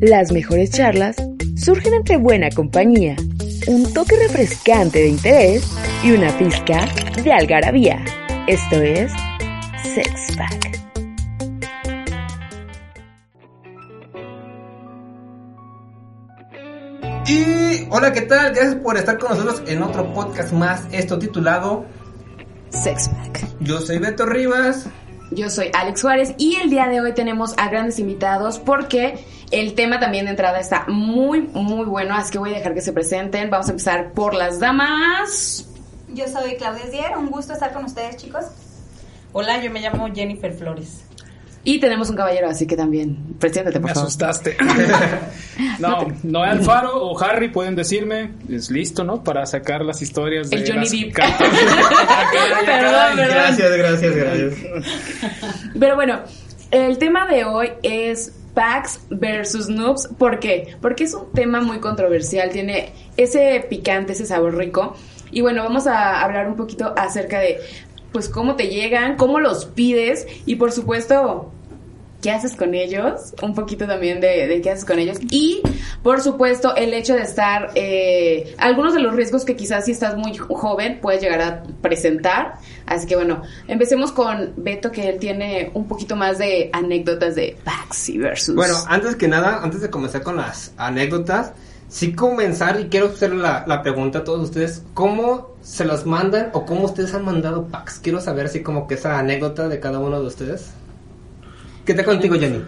Las mejores charlas surgen entre buena compañía, un toque refrescante de interés y una pizca de algarabía. Esto es Sex Pack. Y hola, ¿qué tal? Gracias por estar con nosotros en otro podcast más, esto titulado Sex Pack. Yo soy Beto Rivas. Yo soy Alex Juárez y el día de hoy tenemos a grandes invitados porque el tema también de entrada está muy, muy bueno, así que voy a dejar que se presenten. Vamos a empezar por las damas. Yo soy Claudia Dier, un gusto estar con ustedes, chicos. Hola, yo me llamo Jennifer Flores. Y tenemos un caballero, así que también, preséntate, por Me favor. asustaste. no, Noé Alfaro o Harry pueden decirme, es listo, ¿no? Para sacar las historias de El Johnny las cartas. Perdón, perdón. Gracias, gracias, gracias. Pero bueno, el tema de hoy es packs versus noobs. ¿Por qué? Porque es un tema muy controversial, tiene ese picante, ese sabor rico. Y bueno, vamos a hablar un poquito acerca de, pues, cómo te llegan, cómo los pides y, por supuesto, qué haces con ellos, un poquito también de, qué haces con ellos y por supuesto el hecho de estar, eh, algunos de los riesgos que quizás si estás muy joven puedes llegar a presentar, así que bueno, empecemos con Beto que él tiene un poquito más de anécdotas de Baxi versus... Bueno, antes que nada, antes de comenzar con las anécdotas, sí comenzar y quiero hacer la, la pregunta a todos ustedes, ¿cómo se los mandan o cómo ustedes han mandado packs? Quiero saber así como que esa anécdota de cada uno de ustedes. ¿Qué tal contigo, Jenny?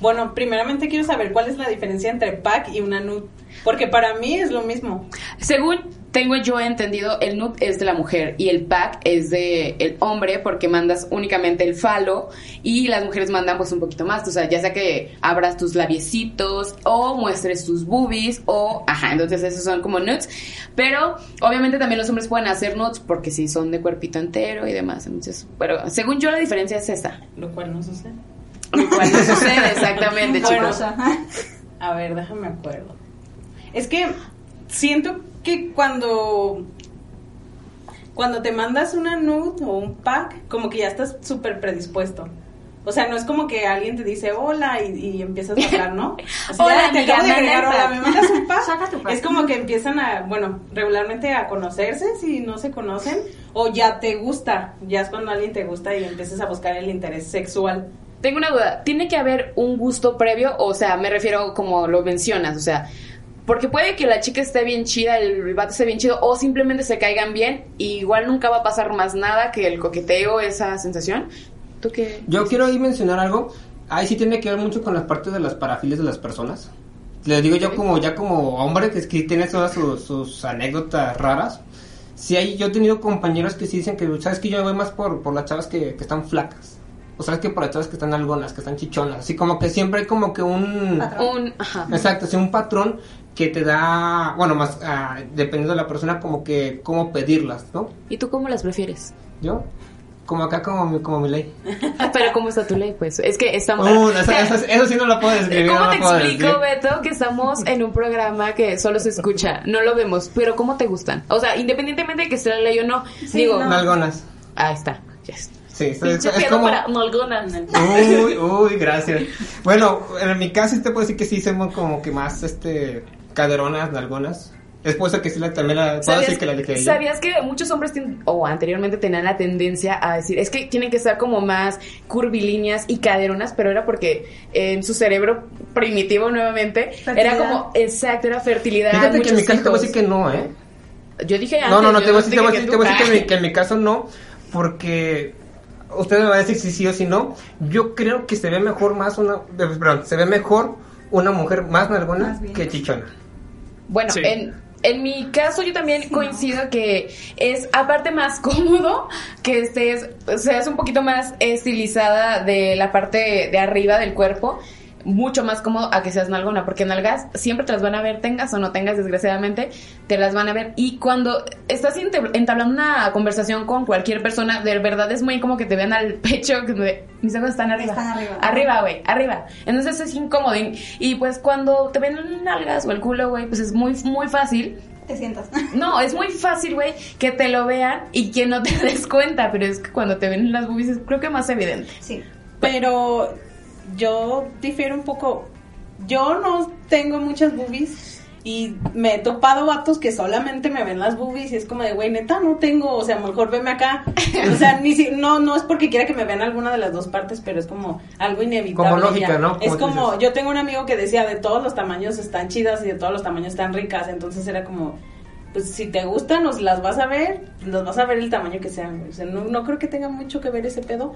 Bueno, primeramente quiero saber cuál es la diferencia entre pack y una nude. Porque para mí es lo mismo. Según tengo yo entendido, el nude es de la mujer y el pack es de el hombre porque mandas únicamente el falo y las mujeres mandan pues un poquito más, o sea, ya sea que abras tus labiecitos o muestres tus boobies o ajá, entonces esos son como nudes, pero obviamente también los hombres pueden hacer nudes porque si son de cuerpito entero y demás, entonces, pero según yo la diferencia es esta. Lo cual no sucede. Lo cual no sucede exactamente, Bueno, chicos. A ver, déjame acuerdo. Es que siento que cuando cuando te mandas una nude o un pack, como que ya estás súper predispuesto. O sea, no es como que alguien te dice hola y, y empiezas a hablar, ¿no? Así, Hola, "Ah, te acabo de agregar, hola, pack". ¿me mandas un pack? Saca tu pack. Es como que empiezan a, bueno, regularmente a conocerse si no se conocen, o ya te gusta, ya es cuando alguien te gusta y empiezas a buscar el interés sexual. Tengo una duda, ¿tiene que haber un gusto previo? O sea, me refiero como lo mencionas, o sea, porque puede que la chica esté bien chida, el vato esté bien chido, o simplemente se caigan bien, y igual nunca va a pasar más nada que el coqueteo, esa sensación. ¿Tú qué? Yo quiero ahí mencionar algo. Ahí sí tiene que ver mucho con las partes de las parafilias de las personas. Les digo yo como ya como hombre que que tiene todas sus, sus anécdotas raras. Sí hay, yo he tenido compañeros que sí dicen que, sabes que yo voy más por, por las chavas que, que están flacas. O sabes que por las chavas que están algonas, que están chichonas. Así como que siempre hay como que un... Patrón. Un, ajá. Exacto, sí, un patrón que te da, bueno, más ah, dependiendo de la persona, como que cómo pedirlas, ¿no? ¿Y tú cómo las prefieres? Yo, como acá, como mi, como mi ley. Pero ¿cómo está tu ley? Pues es que estamos... Uh, eso, eso- eso sí no lo puedo describir. ¿Cómo no te explico. Beto, que estamos en un programa que solo se escucha? No lo vemos, pero ¿cómo te gustan? O sea, independientemente de que esté la ley o no, digo... no. Ahí está, ya está. Sí, es, como... para nalgonas. Uy, uy, gracias. Bueno, en mi caso sí te puedo decir que sí somos como que más, este, caderonas, nalgonas. Es por eso que sí la, también la, puedo decir que la. ¿Sabías que muchos hombres tienen- o anteriormente tenían la tendencia a decir, es que tienen que estar como más curvilíneas y caderonas, pero era porque en su cerebro primitivo nuevamente era como, exacto, era fertilidad. Fíjate que en mi caso te voy a decir que no, ¿eh? Yo dije antes. No, no, no, te voy a decir, te voy a dije decir, te voy a decir que, en mi, tú- que en mi caso no, porque usted me va a decir si sí o si no. Yo creo que se ve mejor más una, eh, perdón, se ve mejor una mujer más nalgona Más que chichona. Bueno, Sí. en, en mi caso yo también coincido que es aparte más cómodo que estés, seas un poquito más estilizada de la parte de arriba del cuerpo. Mucho más cómodo a que seas nalgona, porque nalgas siempre te las van a ver, tengas o no tengas, desgraciadamente, te las van a ver. Y cuando estás entablando una conversación con cualquier persona, de verdad es muy como que te vean al pecho, que mis ojos están arriba. Están arriba. Arriba, güey, arriba. Entonces es incómodo. Y, y pues cuando te ven nalgas o el culo, güey, pues es muy, muy fácil. Te sientas. No, es muy fácil, güey, que te lo vean y que no te des cuenta, pero es que cuando te ven las boobies es creo que más evidente. Sí. Pero yo difiero un poco yo no tengo muchas boobies y me he topado vatos que solamente me ven las boobies y es como de, güey, neta, no tengo, o sea, mejor veme acá. O sea, ni si, no, no es porque quiera que me vean alguna de las dos partes, pero es como algo inevitable. Como lógica, ya. ¿no? Es Como tú como, dices. yo tengo un amigo que decía, de todos los tamaños están chidas y de todos los tamaños están ricas, entonces era como, pues si te gustan, os las vas a ver, las vas a ver el tamaño que sean. güey. O sea, no, no creo que tenga mucho que ver ese pedo.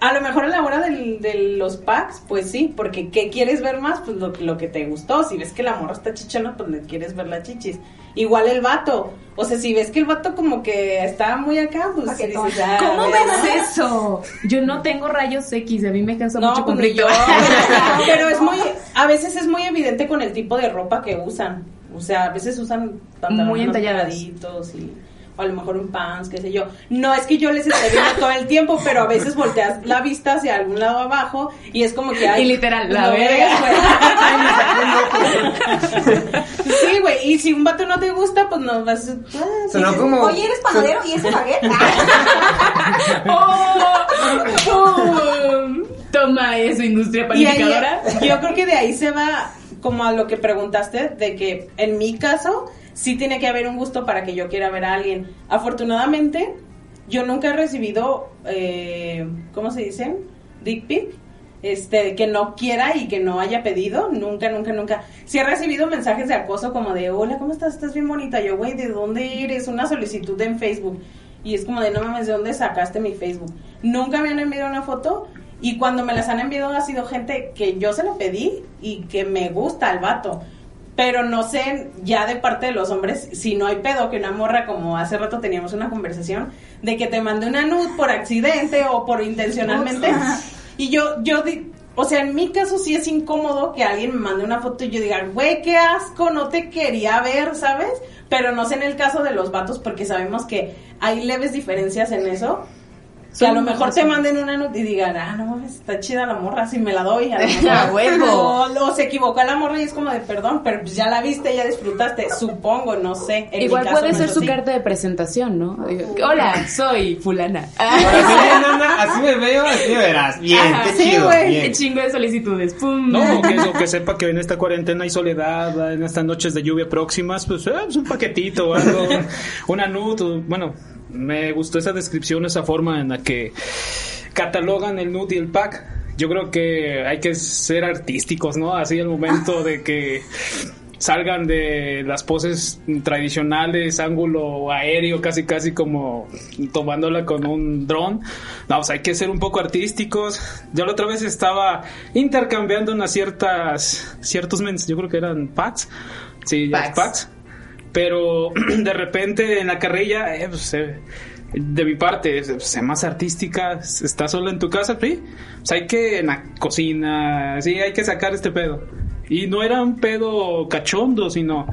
A lo mejor a la hora del- de los packs, pues sí, porque ¿qué quieres ver más? Pues lo, lo que te gustó. Si ves que la morra está chichona, pues le quieres ver la chichis. Igual el vato. O sea, si ves que el vato como que está muy acá, pues dices, ah, ¿Cómo ves eso? Yo no tengo rayos X, a mí me causa No, mucho pues conflicto. Pero es muy, a veces es muy evidente con el tipo de ropa que usan. O sea, a veces usan pantalones Muy entalladas. pegaditos y o a lo mejor un pants, qué sé yo. No es que yo les esté viendo todo el tiempo, pero a veces volteas la vista hacia algún lado abajo y es como que hay Y literal, la no verga. güey. Sí, güey, y si un vato no te gusta, pues no vas a... ah, sí, Sonó sí. como- Oye, ¿eres panadero y ese baguette? ¡Oh! Toma eso, industria ahí, panificadora. yo creo que de ahí se va como a lo que preguntaste, de que en mi caso sí tiene que haber un gusto para que yo quiera ver a alguien. Afortunadamente, yo nunca he recibido, eh, ¿cómo se dicen? Dick pic. Este, que no quiera y que no haya pedido, nunca, nunca, nunca. Sí he recibido mensajes de acoso como de, hola, ¿cómo estás? Estás bien bonita. Yo, güey, ¿de dónde eres? Una solicitud en Facebook. Y es como de, no mames, ¿de dónde sacaste mi Facebook? Nunca me han enviado una foto y cuando me las han enviado ha sido gente que yo se lo pedí y que me gusta el vato. Pero no sé, ya de parte de los hombres, si no hay pedo que una morra, como hace rato teníamos una conversación, de que te mande una nud por accidente o por intencionalmente. Y yo, yo, di- o sea, en mi caso sí es incómodo que alguien me mande una foto y yo diga, güey, qué asco, no te quería ver, ¿sabes? Pero no sé en el caso de los vatos porque sabemos que hay leves diferencias en eso. Que a lo mejor te manden una nota y digan, ah, no mames, está chida la morra, si me la doy. A lo mejor. A huevo. O, o se equivocó la morra y es como de perdón, pero pues ya la viste, ya disfrutaste, supongo, no sé. En mi Igual caso puede ser su carta de presentación, ¿no? Hola, soy fulana. Así me veo, así me verás. Bien, Ajá, qué sí, chido. güey. Qué chingo de solicitudes. Pum. No, que, o que sepa que en esta cuarentena hay soledad, en estas noches de lluvia próximas, pues, eh, pues un paquetito o algo, una o- bueno, me gustó esa descripción, esa forma en la que catalogan el nude y el pack. Yo creo que hay que ser artísticos, ¿no? Así al momento de que salgan de las poses tradicionales, ángulo aéreo, casi casi como tomándola con un dron. No, pues hay que ser un poco artísticos. Yo la otra vez estaba intercambiando unas ciertas, ciertos mens, yo creo que eran packs. Sí, Packs. packs. Pero de repente en la carrilla, eh, pues, eh, de mi parte, sé más artística, estás solo en tu casa, sí. Pues hay que en la cocina, sí, hay que sacar este pedo. Y no era un pedo cachondo, sino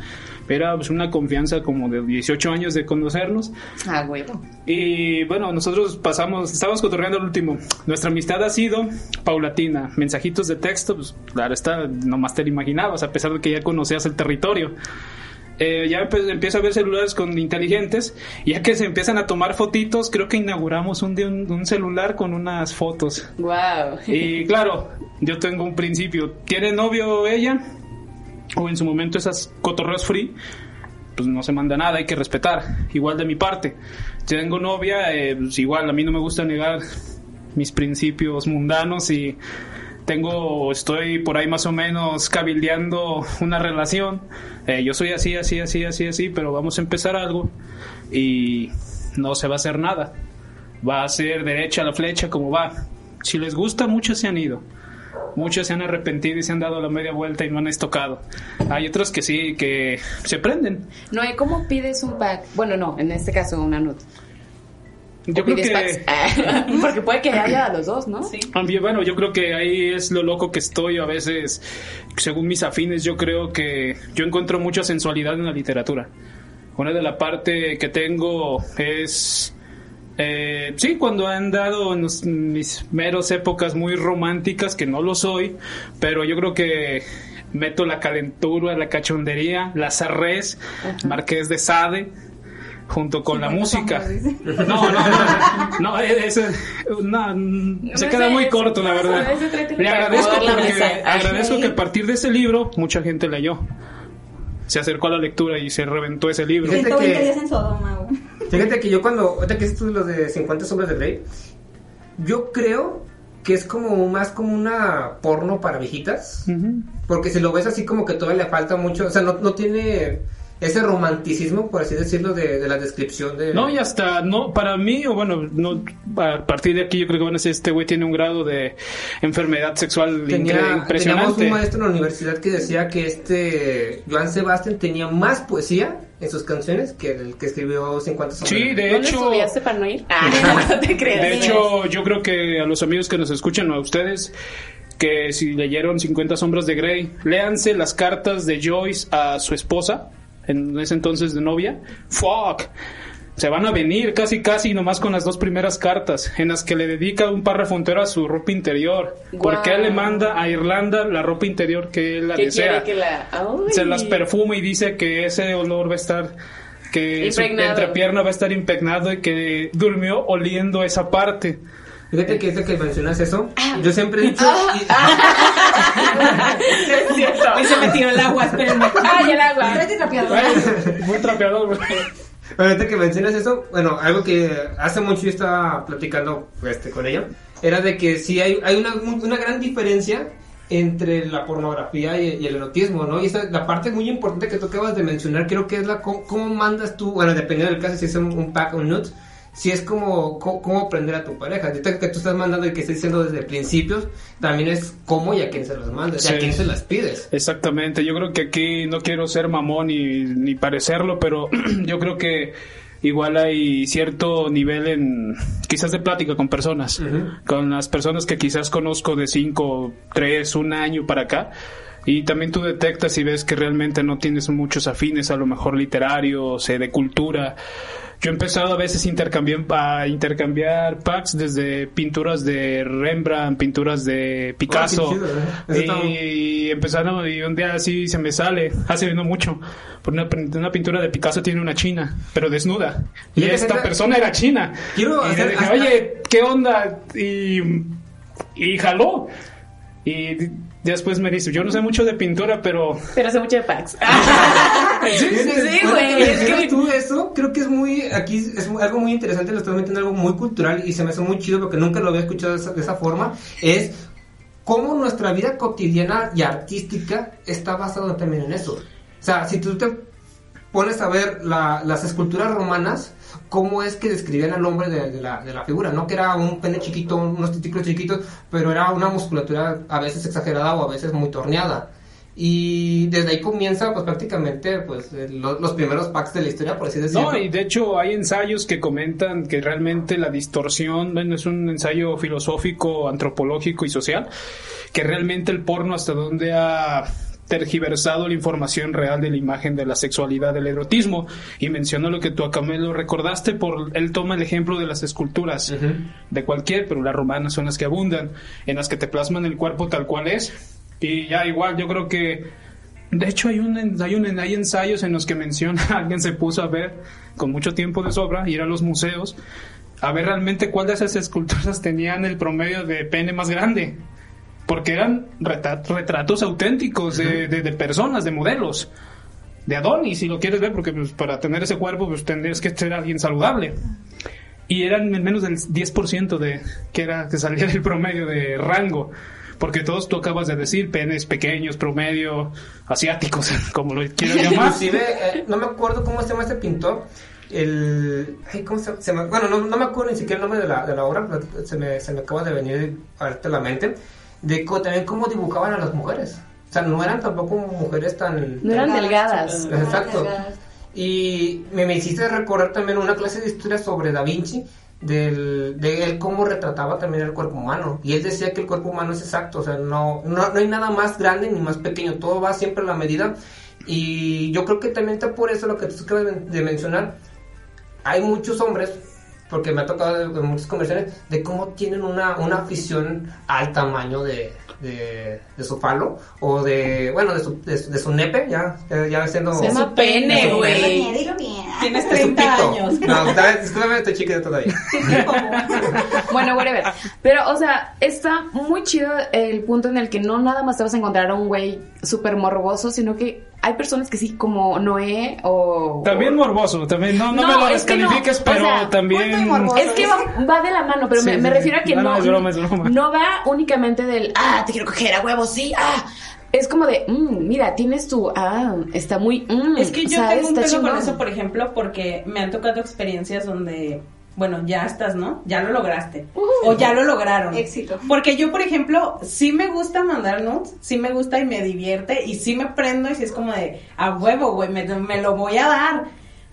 era pues, una confianza como de 18 años de conocernos. Ah, huevo. Y bueno, nosotros pasamos, estábamos cotorreando el último. Nuestra amistad ha sido paulatina. Mensajitos de texto, pues claro, está, nomás te lo imaginabas, a pesar de que ya conocías el territorio. Eh, ya empe- empieza a ver celulares con inteligentes, ya que se empiezan a tomar fotitos, creo que inauguramos un, un, un celular con unas fotos. Wow. Y claro, yo tengo un principio. ¿Tiene novio ella? O en su momento esas cotorreos free, pues no se manda nada, hay que respetar. Igual de mi parte. Tengo novia, eh, pues igual a mí no me gusta negar mis principios mundanos y tengo, estoy por ahí más o menos cabildeando una relación. Eh, yo soy así, así, así, así, así, pero vamos a empezar algo y no se va a hacer nada. Va a ser derecha la flecha como va. Si les gusta, muchos se han ido. Muchos se han arrepentido y se han dado la media vuelta y no han estocado. Hay otros que sí, que se prenden. Noé, ¿cómo pides un pack? Bueno, no, en este caso una nude. Yo ¿O creo que... Porque puede que haya a los dos, ¿no? Sí. También, bueno, yo creo que ahí es lo loco que estoy a veces, según mis afines, yo creo que yo encuentro mucha sensualidad en la literatura. Una de la parte que tengo es, eh, sí, cuando han dado en los- mis meros épocas muy románticas, que no lo soy, pero yo creo que meto la calentura, la cachondería, la zarrés, Marqués de Sade, junto con la 50 música. No, no, no, no, ese, no, se No queda sé, muy es- corto, la verdad. es Le agradezco la porque, agradezco que a partir de ese libro mucha gente leyó. Se acercó a la lectura y se reventó ese libro. Fíjate 120 que- días en Sodoma, güey. Fíjate que yo cuando, ahorita que hiciste lo de 50 sombras de Grey, yo creo que es como más como una porno para viejitas. Ujú. Porque si lo ves así como que todavía le falta mucho, o sea, no, no tiene ese romanticismo, por así decirlo, de, de la descripción de... No, y hasta, no, para mí, o bueno, no, a partir de aquí yo creo que van a decir, este güey tiene un grado de enfermedad sexual Tenía, teníamos impresionante. un maestro en la universidad que decía que este Joan Sebastián tenía más poesía en sus canciones que el que escribió 50 sombras. Sí, de ¿No le hecho, estudiaste para no ir? Ah, no te creas. de hecho, yo creo que a los amigos que nos escuchan, o a ustedes, que si leyeron 50 sombras de Grey, léanse las cartas de Joyce a su esposa, en ese entonces de novia. Fuck. Se van a venir casi casi nomás con las dos primeras cartas, en las que le dedica un párrafo entero a su ropa interior. Porque él le manda a Irlanda la ropa interior que él la ¿Qué desea. que la.? Se las perfuma y dice que ese olor va a estar que su Impregnado. entrepierna va a estar impregnado y que durmió oliendo esa parte. Fíjate que ahorita que mencionas eso, yo siempre he dicho... y- es cierto. Hoy se me tiró el agua, espérenme. Ay, el agua. Tráete trapeador. Buen trapeador, güey. Ahorita que mencionas eso, bueno, algo que hace mucho yo estaba platicando este, con ella, era de que sí hay, hay una, una gran diferencia entre la pornografía y, y el erotismo, ¿no? Y esa, la parte muy importante que tú acabas de mencionar, creo que es la cómo, cómo mandas tú, bueno, dependiendo del caso, si es un, un pack o un nude, si es como cómo, aprender a tu pareja. Ahorita que tú estás mandando y que estás diciendo desde principios, también es cómo y a quién se las mandas, y Sí. a quién se las pides. Exactamente, yo creo que aquí no quiero ser mamón ni, ni parecerlo, pero yo creo que igual hay cierto nivel en quizás de plática con personas, con las personas que quizás conozco de 5, 3, un año para acá. Y también tú detectas y ves que realmente no tienes muchos afines, a lo mejor literarios, eh, de cultura. Yo he empezado a veces intercambiar, a intercambiar packs desde pinturas de Rembrandt, pinturas de Picasso. Ah, chido, ¿eh? Está- y empezaron, y un día así se me sale, hace no mucho, por una, una pintura de Picasso tiene una china, pero desnuda. Y esta persona era china. quiero y le hacer- dije, hasta- oye, ¿qué onda? Y, y jaló. Y después me dice, yo no sé mucho de pintura, pero... Pero hace mucho de packs. Sí, sí, güey, es que- tú eso, creo que es muy, aquí es muy- algo muy interesante, lo estás metiendo algo muy cultural y se me hace muy chido porque nunca lo había escuchado de esa, de esa forma, es cómo nuestra vida cotidiana y artística está basada también en eso. O sea, si tú te pones a ver la- las esculturas romanas, cómo es que describían al hombre de, la, de la figura, no que era un pene chiquito, unos testículos chiquitos, pero era una musculatura a veces exagerada o a veces muy torneada. Y desde ahí comienza pues prácticamente pues eh, lo- los primeros packs de la historia, por así decirlo. No, y de hecho hay ensayos que comentan que realmente la distorsión, bueno, es un ensayo filosófico, antropológico y social, que realmente el porno hasta donde ha tergiversado la información real de la imagen de la sexualidad del erotismo. Y mencionó lo que tú acá me lo recordaste por él toma el ejemplo de las esculturas de cualquier pero las romanas son las que abundan en las que te plasman el cuerpo tal cual es. Y ya igual yo creo que de hecho, hay, un, hay, un, hay ensayos en los que menciona, alguien se puso a ver con mucho tiempo de sobra, ir a los museos, a ver realmente cuál de esas esculturas tenían el promedio de pene más grande. Porque eran retratos auténticos de, de- de personas, de modelos. De Adonis, si lo quieres ver, porque pues, para tener ese cuerpo pues tendrías que ser alguien saludable. Y eran en menos del 10% de que era que salía del promedio de rango. Porque todos tú acabas de decir, penes pequeños, promedio, asiáticos, como lo quieras llamar. Inclusive, eh, no me acuerdo cómo se llama ese pintor. El. Ay, ¿cómo se, se llama? Bueno, no, no me acuerdo ni siquiera el nombre de la, de la obra, se me, se me acaba de venir a la mente. De co- también cómo dibujaban a las mujeres. O sea, no eran tampoco mujeres tan. No eran tan- delgadas. Exacto. Y me, me hiciste recordar también una clase de historia sobre Da Vinci, del, de él cómo retrataba también el cuerpo humano. Y él decía que el cuerpo humano es exacto, o sea, no, no, no hay nada más grande ni más pequeño, todo va siempre a la medida. Y yo creo que también está por eso lo que tú acabas de mencionar. Hay muchos hombres porque me ha tocado en muchas conversaciones, de cómo tienen una, una afición al tamaño de, de, de su falo, o de, bueno, de su, de, su- de su nepe, ya, ya, siendo... Se llama pene, güey. Tienes su 30 pito. años. No, discúlpame, estoy chiquita todavía. Bueno, whatever. Pero, o sea, está muy chido el punto en el que no nada más te vas a encontrar a un güey súper morboso, sino que hay personas que sí, como Noé o... También morboso, también no, no, No, me lo es que no, descalifiques, o pero sea, también morboso. Es que va, va de la mano, pero Sí, me, sí, me sí. refiero a que No, no, es broma, es broma. no va únicamente del, ah, te quiero coger a huevos, sí, ah. Es como de, mm, mira, tienes tu, ah, está muy, mm, Es que yo ¿sabes? tengo un pedo con eso, por ejemplo, porque me han tocado experiencias donde, bueno, ya estás, ¿no? Ya lo lograste. O ya lo lograron. Éxito. Porque yo, por ejemplo, sí me gusta mandar nudes, sí me gusta y me divierte, y sí me prendo y sí es como de, a huevo, güey, me, me lo voy a dar.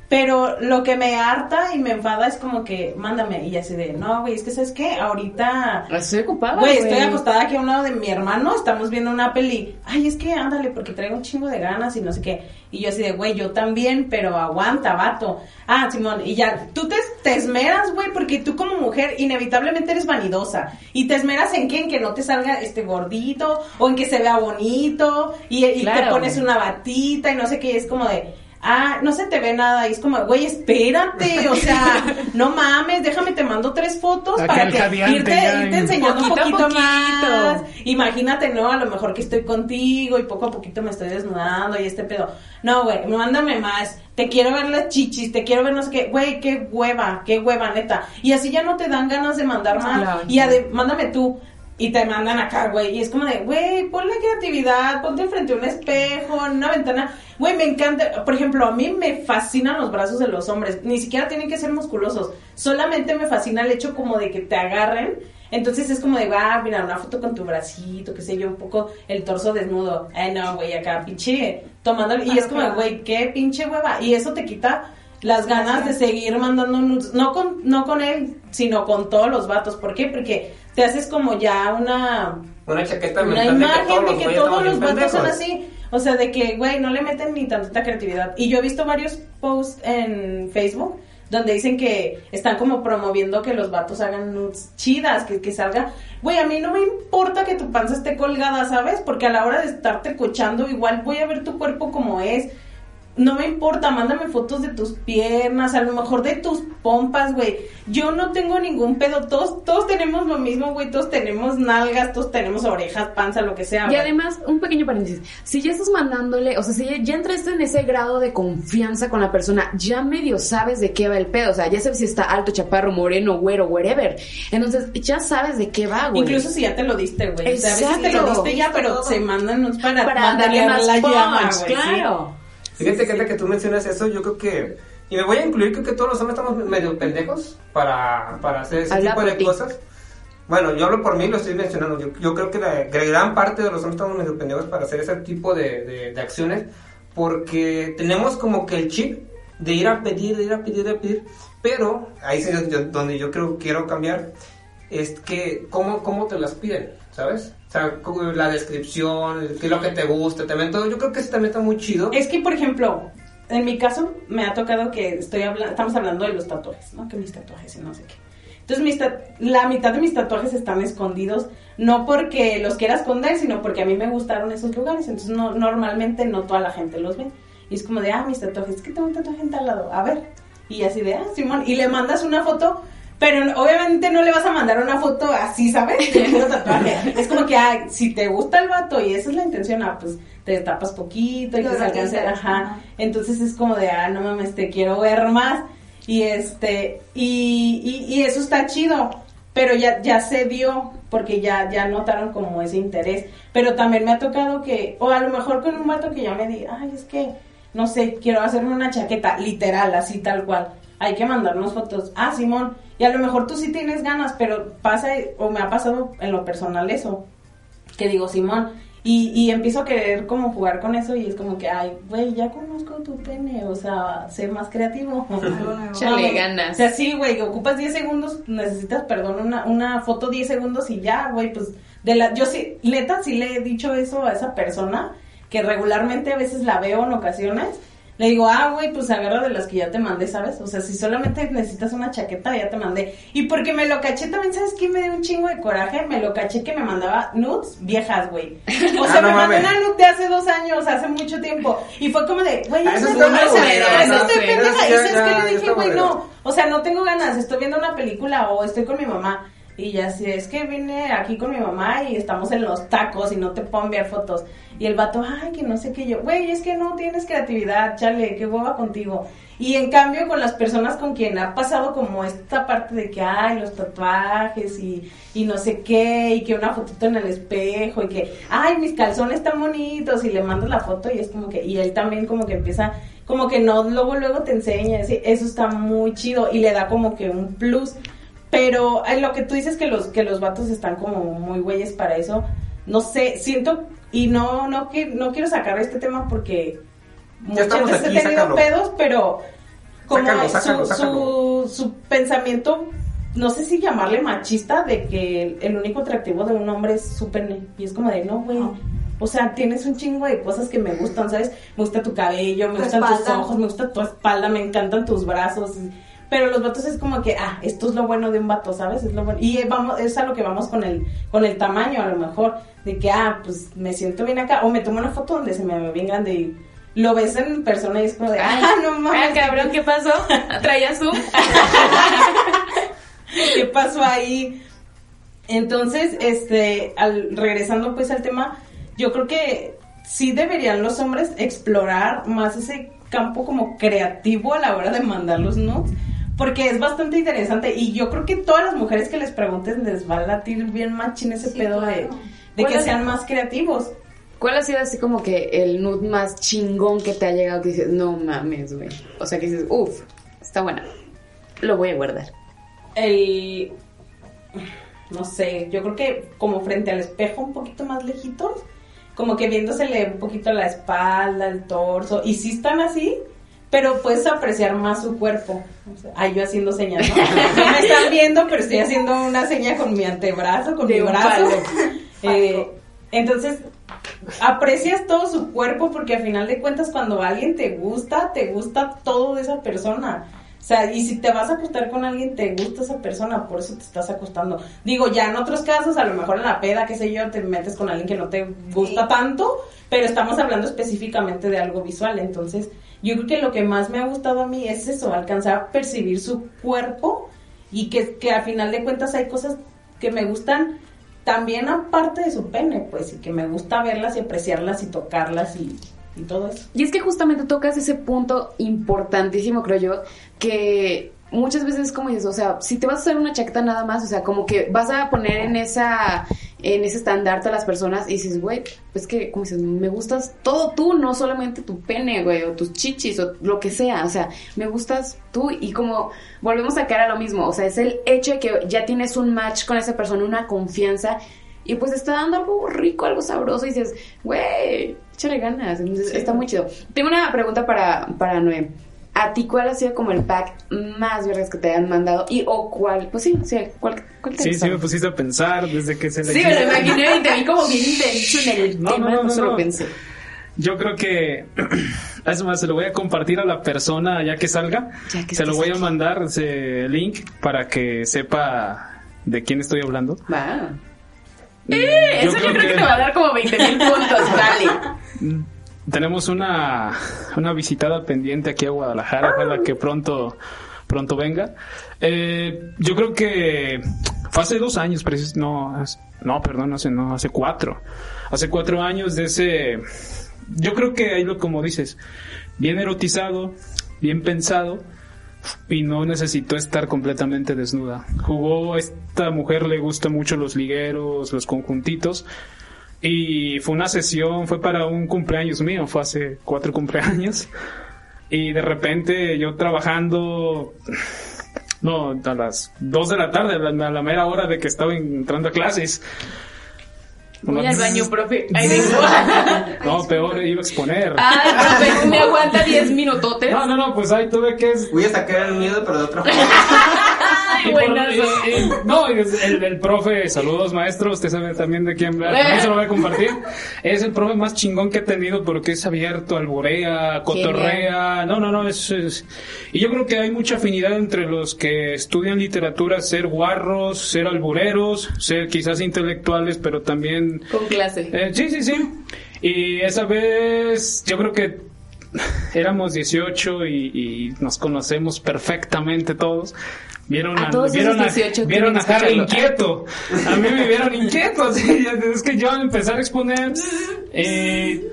Pero lo que me harta y me enfada es como que, mándame, y así de, no, güey, es que, ¿sabes qué? Ahorita... Estoy ocupada, Güey, estoy acostada aquí a un lado de mi hermano, estamos viendo una peli. Ay, es que ándale, porque traigo un chingo de ganas y no sé qué. Y yo así de, güey, yo también, pero aguanta, vato. Ah, Simón, y ya, tú te, te esmeras, güey, porque tú como mujer inevitablemente eres vanidosa. Y te esmeras en qué? En que no te salga este gordito, o en que se vea bonito, y, y te pones una batita y no sé qué, y es como de... Ah, no se te ve nada, y es como, güey, espérate, o sea, no mames, déjame, te mando tres fotos Acá para que irte, ya irte en- enseñando un Poquito a poquito poquito. más. Imagínate, ¿no? A lo mejor que estoy contigo y poco a poquito me estoy desnudando y este pedo. No, güey, mándame más. Te quiero ver las chichis, te quiero ver no sé qué. Güey, qué hueva, qué hueva, neta. Y así ya no te dan ganas de mandar más. Claro. Y ade- mándame tú. Y te mandan acá, güey. Y es como de, güey, ponle creatividad, ponte enfrente a un espejo, en una ventana. Güey, me encanta. Por ejemplo, a mí me fascinan los brazos de los hombres. Ni siquiera tienen que ser musculosos. Solamente me fascina el hecho como de que te agarren. Entonces es como de, va, mira, una foto con tu bracito, qué sé yo, un poco el torso desnudo. Ay, no, güey, acá, pinche, tomando. Y es como, güey, qué pinche hueva. Y eso te quita las ganas de seguir mandando nudes. No con, no con él, sino con todos los vatos. ¿Por qué? Porque te haces como ya una Una chaqueta una de que imagen de que todos los bien vatos son así. O sea, de que, güey, no le meten ni tantita creatividad. Y yo he visto varios posts en Facebook donde dicen que están como promoviendo que los vatos hagan nudes chidas, que, que salga. Güey, a mí no me importa que tu panza esté colgada, ¿sabes? Porque a la hora de estarte cochando, igual voy a ver tu cuerpo como es. No me importa, mándame fotos de tus piernas, a lo mejor de tus pompas, güey. Yo no tengo ningún pedo, todos, todos tenemos lo mismo, güey, todos tenemos nalgas, todos tenemos orejas, panza, lo que sea. Y además, un pequeño paréntesis, si ya estás mandándole, o sea, si ya, ya entraste en ese grado de confianza con la persona, ya medio sabes de qué va el pedo, o sea, ya sabes si está alto, chaparro, moreno, güero, wherever. Entonces, ya sabes de qué va, güey. Incluso si ya te lo diste, güey. O sea, a veces te lo diste ya, pero se mandan para, para darle más la punch, llama, güey. sí. Fíjate que ahorita que tú mencionas eso, yo creo que. Y me voy a incluir, creo que todos los hombres estamos medio pendejos para, para hacer ese Habla tipo de ti. cosas. Bueno, yo hablo por mí, lo estoy mencionando. Yo, yo creo que la, gran parte de los hombres estamos medio pendejos para hacer ese tipo de, de, de acciones porque tenemos como que el chip de ir a pedir, de ir a pedir, de ir a pedir. Pero ahí es donde yo creo quiero cambiar es que cómo, cómo te las piden, ¿sabes? Sea, como la descripción, qué es lo que te gusta, también todo. Yo creo que eso también está muy chido. Es que, por ejemplo, en mi caso, me ha tocado que estoy hablando, estamos hablando de los tatuajes, ¿no? Que mis tatuajes y no sé qué. Entonces, mis la mitad de mis tatuajes están escondidos, no porque los quiera esconder, sino porque a mí me gustaron esos lugares. Entonces, no, normalmente no toda la gente los ve. Y es como de, ah, mis tatuajes, es que tengo un tatuaje en tal lado, a ver. Y así de, ah, Simón. Y le mandas una foto, pero obviamente no le vas a mandar una foto así, ¿sabes? Tatuaje. Es como que, ah, si te gusta el vato y esa es la intención, ah, pues te tapas poquito y Lo que se alcance, ajá. Entonces es como de, ah, no mames, te quiero ver más. Y este, y, y, y eso está chido. Pero ya, ya se dio, porque ya, ya notaron como ese interés. Pero también me ha tocado que, o a lo mejor con un vato que ya me diga, ay, es que, no sé, quiero hacerme una chaqueta, literal, así tal cual. Hay que mandarnos fotos. Ah, Simón. Y a lo mejor tú sí tienes ganas, pero pasa, o me ha pasado en lo personal eso. Que digo, Simón. Y, y empiezo a querer como jugar con eso y es como que, ay, güey, ya conozco tu pene, o sea, sé más creativo. Mames. ganas. O sea, sí, güey, ocupas 10 segundos, necesitas, perdón, una, una foto 10 segundos y ya, güey, pues, de la, yo sí, neta, sí le he dicho eso a esa persona, que regularmente a veces la veo en ocasiones, Le digo, ah, güey, pues agarra de las que ya te mandé, ¿sabes? O sea, si solamente necesitas una chaqueta, ya te mandé. Y porque me lo caché también, ¿sabes qué? Me dio un chingo de coraje. Me lo caché que me mandaba nudes viejas, güey. O sea, Ah, no me mandó una nude de hace dos años, hace mucho tiempo. Y fue como de, güey, Ah, eso eso es eso bueno, eso ¿no? estoy pendeja. Y sabes qué le dije, güey, no. O sea, no tengo ganas, estoy viendo una película o estoy con mi mamá. Y ya así, es que vine aquí con mi mamá y estamos en los tacos y no te puedo enviar fotos. Y el vato, ay, que no sé qué yo, güey, es que no tienes creatividad, chale, qué hueva contigo. Y en cambio con las personas con quien ha pasado como esta parte de que, ay, los tatuajes y, y no sé qué, y que una fotito en el espejo y que, ay, mis calzones están bonitos y le mandas la foto y es como que, y él también como que empieza, como que no, luego, luego te enseña, así, eso está muy chido y le da como que un plus. Pero lo que tú dices que los que los vatos están como muy güeyes para eso, no sé, siento y no no que no quiero sacar este tema porque muchas veces aquí, he tenido sácalo. pedos, pero como Sácalo, sácalo, su, sácalo. su su pensamiento no sé si llamarle machista de que el, el único atractivo de un hombre es su pene y es como de no güey o sea, tienes un chingo de cosas que me gustan, ¿sabes? Me gusta tu cabello, me Tu gustan tus ojos, me gusta tu espalda, me encantan tus brazos. Pero los vatos es como que, ah, esto es lo bueno de un vato, ¿sabes? Es lo bueno. Y eh, vamos, es a lo que vamos con el, con el tamaño, a lo mejor. De que, ah, pues me siento bien acá. O me tomo una foto donde se me ve bien grande y lo ves en persona y es como de, ah, no mames. Ah, cabrón, ¿qué pasó? ¿Traías Zoom? ¿Qué pasó ahí? Entonces, este, al, regresando pues al tema, yo creo que sí deberían los hombres explorar más ese campo como creativo a la hora de mandar los nudes, porque es bastante interesante y yo creo que todas las mujeres que les pregunten les va a latir bien machín ese Sí, pedo de, claro. de ¿Cuál que sean más creativos. ¿Cuál ha sido así como que el nude más chingón que te ha llegado que dices, no mames, güey? O sea, que dices, uff, está buena. Lo voy a guardar. el no sé, yo creo que como frente al espejo un poquito más lejitos, como que viéndosele un poquito la espalda, el torso, y sí están así, pero puedes apreciar más su cuerpo. O sea, ahí yo haciendo señas, ¿no? No me están viendo, pero estoy haciendo una seña con mi antebrazo, con De mi brazo. Eh, entonces, aprecias todo su cuerpo porque al final de cuentas cuando alguien te gusta, te gusta todo de esa persona. O sea, y si te vas a acostar con alguien, te gusta esa persona, por eso te estás acostando. Digo, ya en otros casos, a lo mejor en la peda, qué sé yo, te metes con alguien que no te gusta Sí. tanto, pero estamos hablando específicamente de algo visual. Entonces, yo creo que lo que más me ha gustado a mí es eso, alcanzar a percibir su cuerpo y que, que al final de cuentas hay cosas que me gustan también aparte de su pene, pues, y que me gusta verlas y apreciarlas y tocarlas y, y todo eso. Y es que justamente tocas ese punto importantísimo, creo yo, que muchas veces como dices, o sea, si te vas a hacer una chaqueta nada más, o sea, como que vas a poner en esa en ese estandarte a las personas y dices, güey, pues que, como dices, me gustas todo tú, no solamente tu pene, güey, o tus chichis, o lo que sea, o sea, me gustas tú y como volvemos a caer a lo mismo, o sea, es el hecho de que ya tienes un match con esa persona, una confianza y pues está dando algo rico, algo sabroso y dices, güey, échale ganas, entonces está muy chido. Tengo una pregunta para, para Noé. ¿A ti cuál ha sido como el pack más vergas que te hayan mandado? Y o cuál, pues sí, sí, ¿cuál, cuál te Sí, sí gustaba? me pusiste a pensar desde que se le Sí, me lo imaginé y te vi como bien intenso en el No, tema, no, no, no, solo no. pensé. Yo creo que es más, se lo voy a compartir a la persona ya que salga. Ya que se lo voy a mandar ese link para que sepa de quién estoy hablando. Va. Eh, eso yo creo que... te va a dar como 20 mil puntos, dale. Tenemos una, una visitada pendiente aquí a Guadalajara, ojalá que pronto, pronto venga. Eh, yo creo que fue hace dos años, precis- no, no, perdón, hace, no, hace cuatro. Hace cuatro años de ese, yo creo que ahí lo como dices, bien erotizado, bien pensado, y no necesitó estar completamente desnuda. Jugó, esta mujer le gusta mucho los ligueros, los conjuntitos, y fue una sesión, fue para un cumpleaños mío, fue hace cuatro cumpleaños. Y de repente yo trabajando, no, a las dos de la tarde, a la, a la mera hora de que estaba entrando a clases. Voy al baño, profe. Ahí vengo. No, peor, iba a exponer. Ay, profe, me aguanta 10 minutotes. No, no, no, pues ahí tuve que... Voy a sacar el miedo, pero de otra forma. Ay, Buenazo. y- y- no, el, el profe, saludos maestro, usted sabe también de quién habla, se lo voy a compartir. Es el profe más chingón que he tenido porque es abierto, alborea, cotorrea. No, no, no, es, es- Y yo creo que hay mucha afinidad entre los que estudian literatura, ser guarros, ser albureros, ser quizás intelectuales, pero también Con clase. eh, sí, sí, sí. Y esa vez yo creo que éramos 18 y, y nos conocemos perfectamente todos. Vieron A a, todos vieron 18 vieron a Harry inquieto. A mí me vieron inquieto. sí, es que yo al empezar a exponer, eh,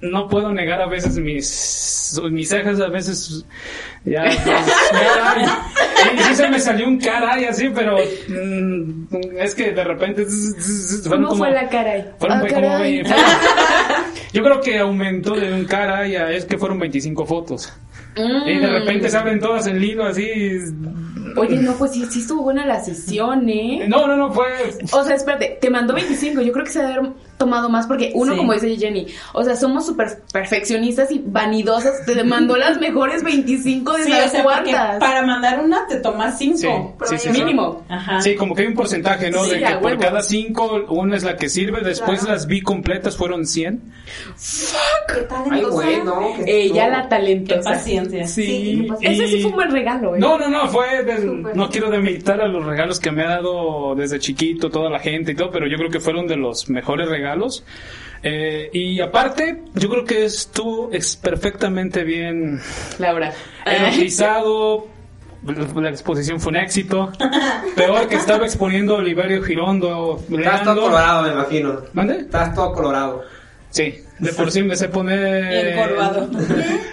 no puedo negar a veces mis, mis cejas, a veces ya, pues, ya- y sí se me salió un caray así, pero mm, es que de repente ¿Cómo como- fue la cara ahí? fueron Ah, como caray. fueron- yo creo que aumentó de un cara y a es que fueron 25 fotos. Y de repente se abren todas en hilo así. Oye, no, pues sí, sí estuvo buena la sesión, ¿eh? No, no, no, fue. O sea, espérate, te mandó 25. Yo creo que se haber tomado más porque uno, Sí. como dice Jenny, o sea, somos súper perfeccionistas y vanidosas. Te mandó las mejores 25 de Sí, las o sea, porque cuantas. para mandar una te tomas Sí, cinco. sí, sí, sí. Mínimo. Ajá. Sí, como que hay un porcentaje, ¿no? Sí, de que por huevo. cada cinco, una es la que sirve. Después las vi completas, fueron 100. Qué Ay, talentosa. güey, no. que Ella estuvo- la talentosa. Qué paciencia. Sí, qué Ese sí fue un buen regalo, ¿eh? No, no, no, fue. del- no quiero demeritar a los regalos que me ha dado desde chiquito toda la gente y todo, pero yo creo que fueron de los mejores regalos. Eh, y aparte, yo creo que estuvo ex- perfectamente bien Laura. erotizado. La exposición fue un éxito. Peor que estaba exponiendo Oliverio Girondo. Estás todo colorado, me imagino. ¿Mande? Estás todo colorado. Sí, de por sí me sé poner. Encorvado.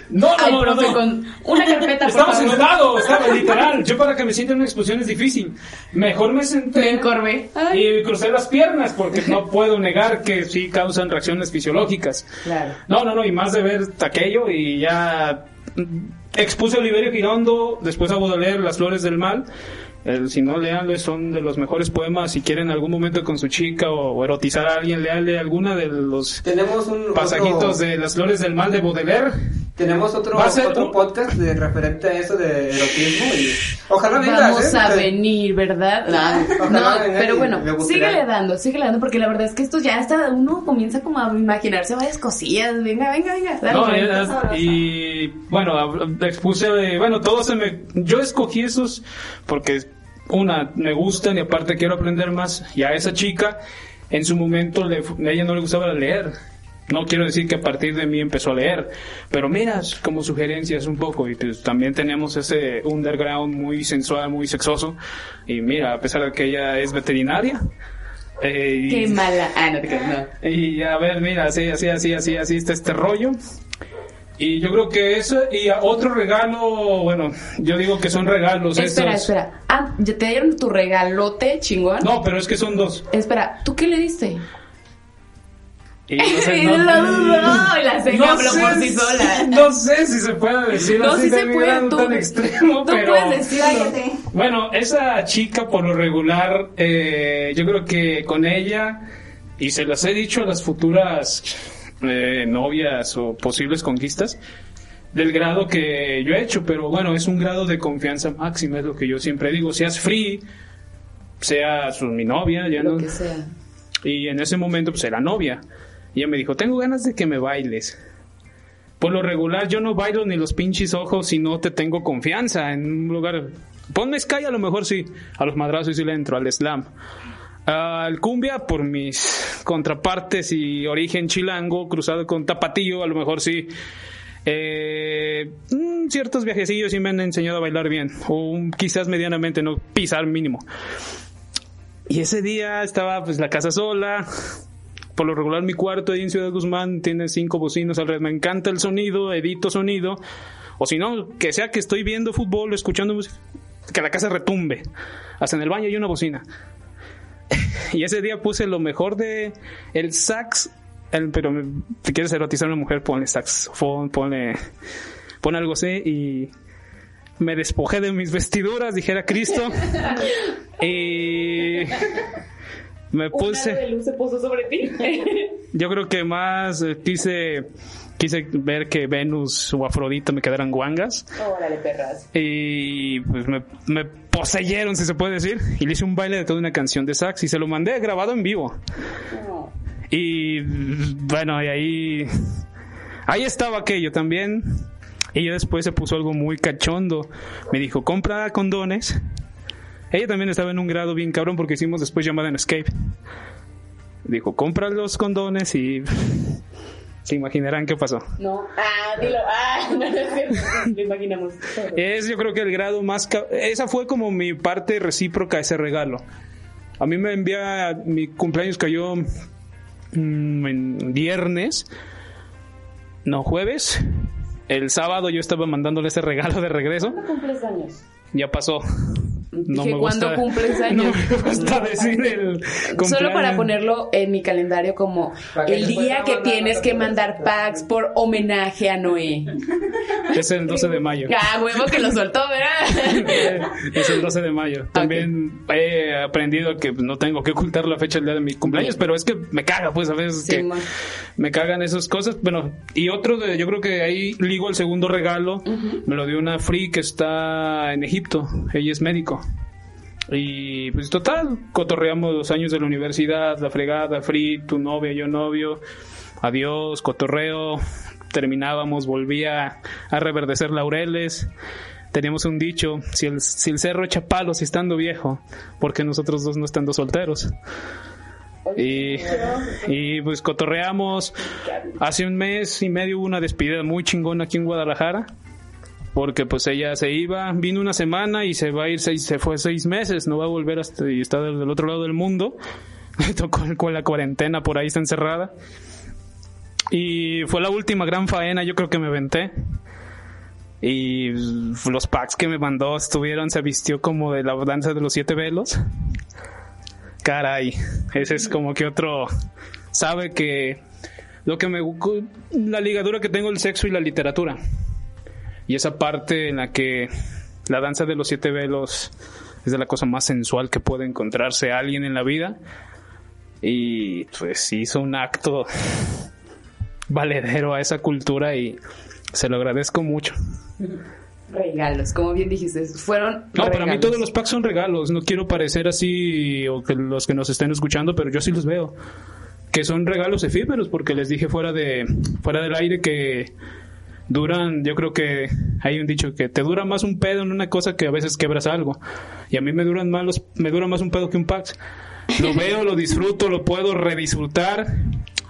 No, no, Ay, no, no, profe, no. con una carpeta, por Estamos favor. enlodados, estaba literal. Yo para que me sienta en una exposición es difícil. Mejor me senté. Me encorvé. Ay. Y crucé las piernas porque no puedo negar que sí causan reacciones fisiológicas. Claro. No, no, no, y más de ver aquello y ya expuse a Oliverio Girondo, después a Baudelaire, Las Flores del Mal. El, si no, leanle, son de los mejores poemas. Si quieren en algún momento con su chica o, o erotizar a alguien, leanle alguna de los Tenemos un pasajitos otro, de Las Flores del Mal de Baudelaire. tenemos otro, Va a ser otro un- podcast de referente a eso de erotismo y ojalá vengas, Vamos ¿eh? a venir, ¿verdad? No, Ojalá venga pero bueno, síguele dando, síguele dando, porque la verdad es que esto ya está, uno comienza como a imaginarse varias cosillas. Venga, venga, venga. dale, No, dale. ya- sabrosa. y bueno, expuse, eh, bueno, todos se me, yo escogí esos porque una, me gustan y aparte quiero aprender más. Y a esa chica, en su momento, le, a ella no le gustaba leer. No quiero decir que a partir de mí empezó a leer, pero mira, como sugerencias un poco. Y pues, también tenemos ese underground muy sensual, muy sexoso. Y mira, a pesar de que ella es veterinaria. eh, y- Qué mala. Ah, no te creas, no. y a ver, mira, así, así, así, así, así está este rollo. Y yo creo que eso, y otro regalo, bueno, yo digo que son regalos Espera, esos. espera. Ah, ¿ya te dieron tu regalote chingón? No, pero es que son dos. Espera, ¿tú qué le diste? Y no sé, no- dudó, y la ceja no sé por sí si- sola. No sé si se puede decir No, así sí de se puede, tú- tan extremo, tú pero... puedes decirlo. Cállate. Bueno, esa chica por lo regular, eh, yo creo que con ella, y se las he dicho a las futuras eh, novias o posibles conquistas, del grado que yo he hecho, pero bueno, es un grado de confianza máxima, es lo que yo siempre digo, seas free, seas mi novia, ya Lo no, que sea. y en ese momento pues era novia, y ella me dijo, tengo ganas de que me bailes. Por lo regular yo no bailo ni los pinches ojos si no te tengo confianza en un lugar. Ponme Sky a lo mejor sí, a los madrazos sí le entro, al slam. Al cumbia por mis contrapartes y origen chilango cruzado con tapatillo a lo mejor sí. Eh, mm, ciertos viajecillos sí me han enseñado a bailar bien o quizás medianamente no pisar mínimo. Y ese día estaba pues la casa sola. Por lo regular mi cuarto ahí en Ciudad Guzmán tiene cinco bocinas alrededor. Me encanta el sonido, edito sonido. O si no, que sea que estoy viendo fútbol, escuchando música, que la casa retumbe. Hasta en el baño hay una bocina. y ese día puse lo mejor de el sax. el- pero si quieres erotizar a una mujer, ponle saxofón, ponle, pon algo así y me despojé de mis vestiduras, dijera Cristo. y me puse, luz se puso sobre ti. yo creo que más eh, quise, quise ver que Venus o Afrodita me quedaran guangas. Órale, perras. Y pues me, me poseyeron, si se puede decir. Y le hice un baile de toda una canción de sax y se lo mandé grabado en vivo. No. Y bueno, y ahí, ahí estaba aquello también. Ella después se puso algo muy cachondo. Me dijo, compra condones. Ella también estaba en un grado bien cabrón porque hicimos después llamada en Escape. Dijo, compra los condones y se imaginarán qué pasó. No. Ah, dilo. Ah, no, no es cierto. Lo imaginamos. Es yo creo que el grado más... Esa fue como mi parte recíproca a ese regalo. A mí me envía... Mi cumpleaños cayó mm, en viernes. No, jueves. El sábado yo estaba mandándole ese regalo de regreso. ¿Cuándo cumples años? Ya pasó. No Dije, me gusta, ¿cuándo cumples años? No me gusta decir el Solo para ponerlo en mi calendario como el día que tienes que mandar packs por homenaje a Noé. Es el 12 de mayo. Ah, huevo que lo soltó, ¿verdad? es el 12 de mayo. También he aprendido que no tengo que ocultar la fecha del día de mi cumpleaños, pero es que me caga, pues a veces Sí, que me cagan esas cosas. Bueno, y otro de, yo creo que ahí ligo el segundo regalo, me lo dio una free que está en Egipto, ella es médico. Y pues total, cotorreamos los años de la universidad, la fregada, free, tu novia, yo novio, adiós, cotorreo, terminábamos, volvía a reverdecer laureles. Teníamos un dicho, si el, si el cerro echa palos estando viejo, porque nosotros dos no estando solteros. Y, y pues cotorreamos. Hace un mes y medio hubo una despedida muy chingona aquí en Guadalajara. Porque pues ella se iba, vino una semana y se va a ir seis, se fue seis meses, no va a volver hasta y está del, otro lado del mundo. Le tocó con la cuarentena, por ahí está encerrada. Y fue la última gran faena, yo creo que me venté. Y los packs que me mandó estuvieron, se vistió como de la danza de los siete velos. Caray, ese es como que otro sabe que lo que me la ligadura que tengo el sexo y la literatura. Y esa parte en la que la danza de los siete velos es de la cosa más sensual que puede encontrarse alguien en la vida. Y pues hizo un acto valedero a esa cultura y se lo agradezco mucho. Regalos, como bien dijiste, fueron No, para mí regalos. todos los packs son regalos. No quiero parecer así o que los que nos estén escuchando, pero yo sí los veo. Que son regalos efímeros porque les dije fuera de fuera del aire que duran, yo creo que hay un dicho que te dura más un pedo en una cosa que a veces quebras algo. Y a mí me duran más los, me dura más un pedo que un pack. Lo veo, lo disfruto, lo puedo redisfrutar,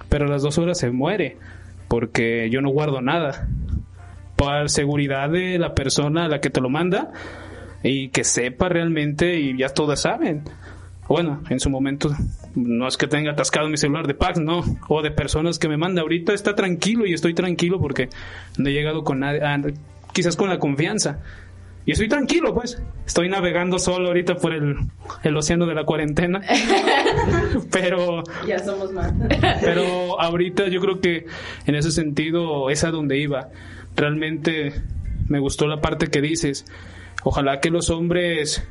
pero a las dos horas se muere porque yo no guardo nada para seguridad de la persona a la que te lo manda y que sepa realmente y ya todas saben. Bueno, en su momento no es que tenga atascado mi celular de packs, no, o de personas que me manda. Ahorita está tranquilo y estoy tranquilo porque no he llegado con nadie, ah, quizás con la confianza. Y estoy tranquilo, pues. Estoy navegando solo ahorita por el, el océano de la cuarentena. Pero Ya somos más. pero ahorita yo creo que en ese sentido es a donde iba. Realmente me gustó la parte que dices. Ojalá que los hombres,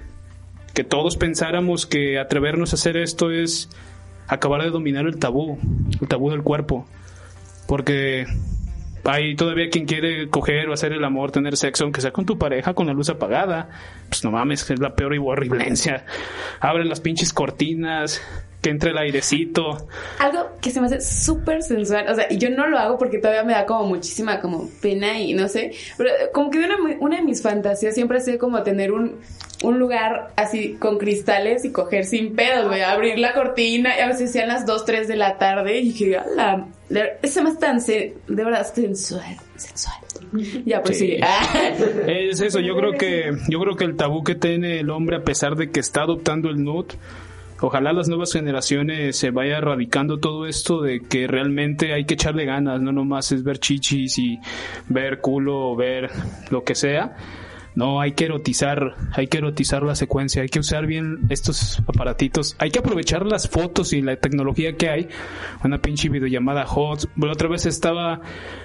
que todos pensáramos que atrevernos a hacer esto es acabar de dominar el tabú, el tabú del cuerpo. Porque hay todavía quien quiere coger o hacer el amor, tener sexo, aunque sea con tu pareja, con la luz apagada. Pues no mames, es la peor horriblencia. Abren las pinches cortinas, que entre el airecito. Algo que se me hace súper sensual, o sea, y yo no lo hago porque todavía me da como muchísima como pena y no sé, pero como que una, una de mis fantasías siempre ha sido como tener un, un lugar así con cristales y coger sin pedos, güey, abrir la cortina y a veces sean las 2, 3 de la tarde y que, ala, ese más tan, se- de verdad, sensual, sensual. Ya, pues Sí. Es eso, yo creo que yo creo que el tabú que tiene el hombre a pesar de que está adoptando el nude, ojalá las nuevas generaciones se vaya erradicando todo esto de que realmente hay que echarle ganas, no nomás es ver chichis y ver culo ver lo que sea. No, hay que erotizar, hay que erotizar la secuencia, hay que usar bien estos aparatitos, hay que aprovechar las fotos y la tecnología que hay. Una pinche videollamada hot. La otra vez estaba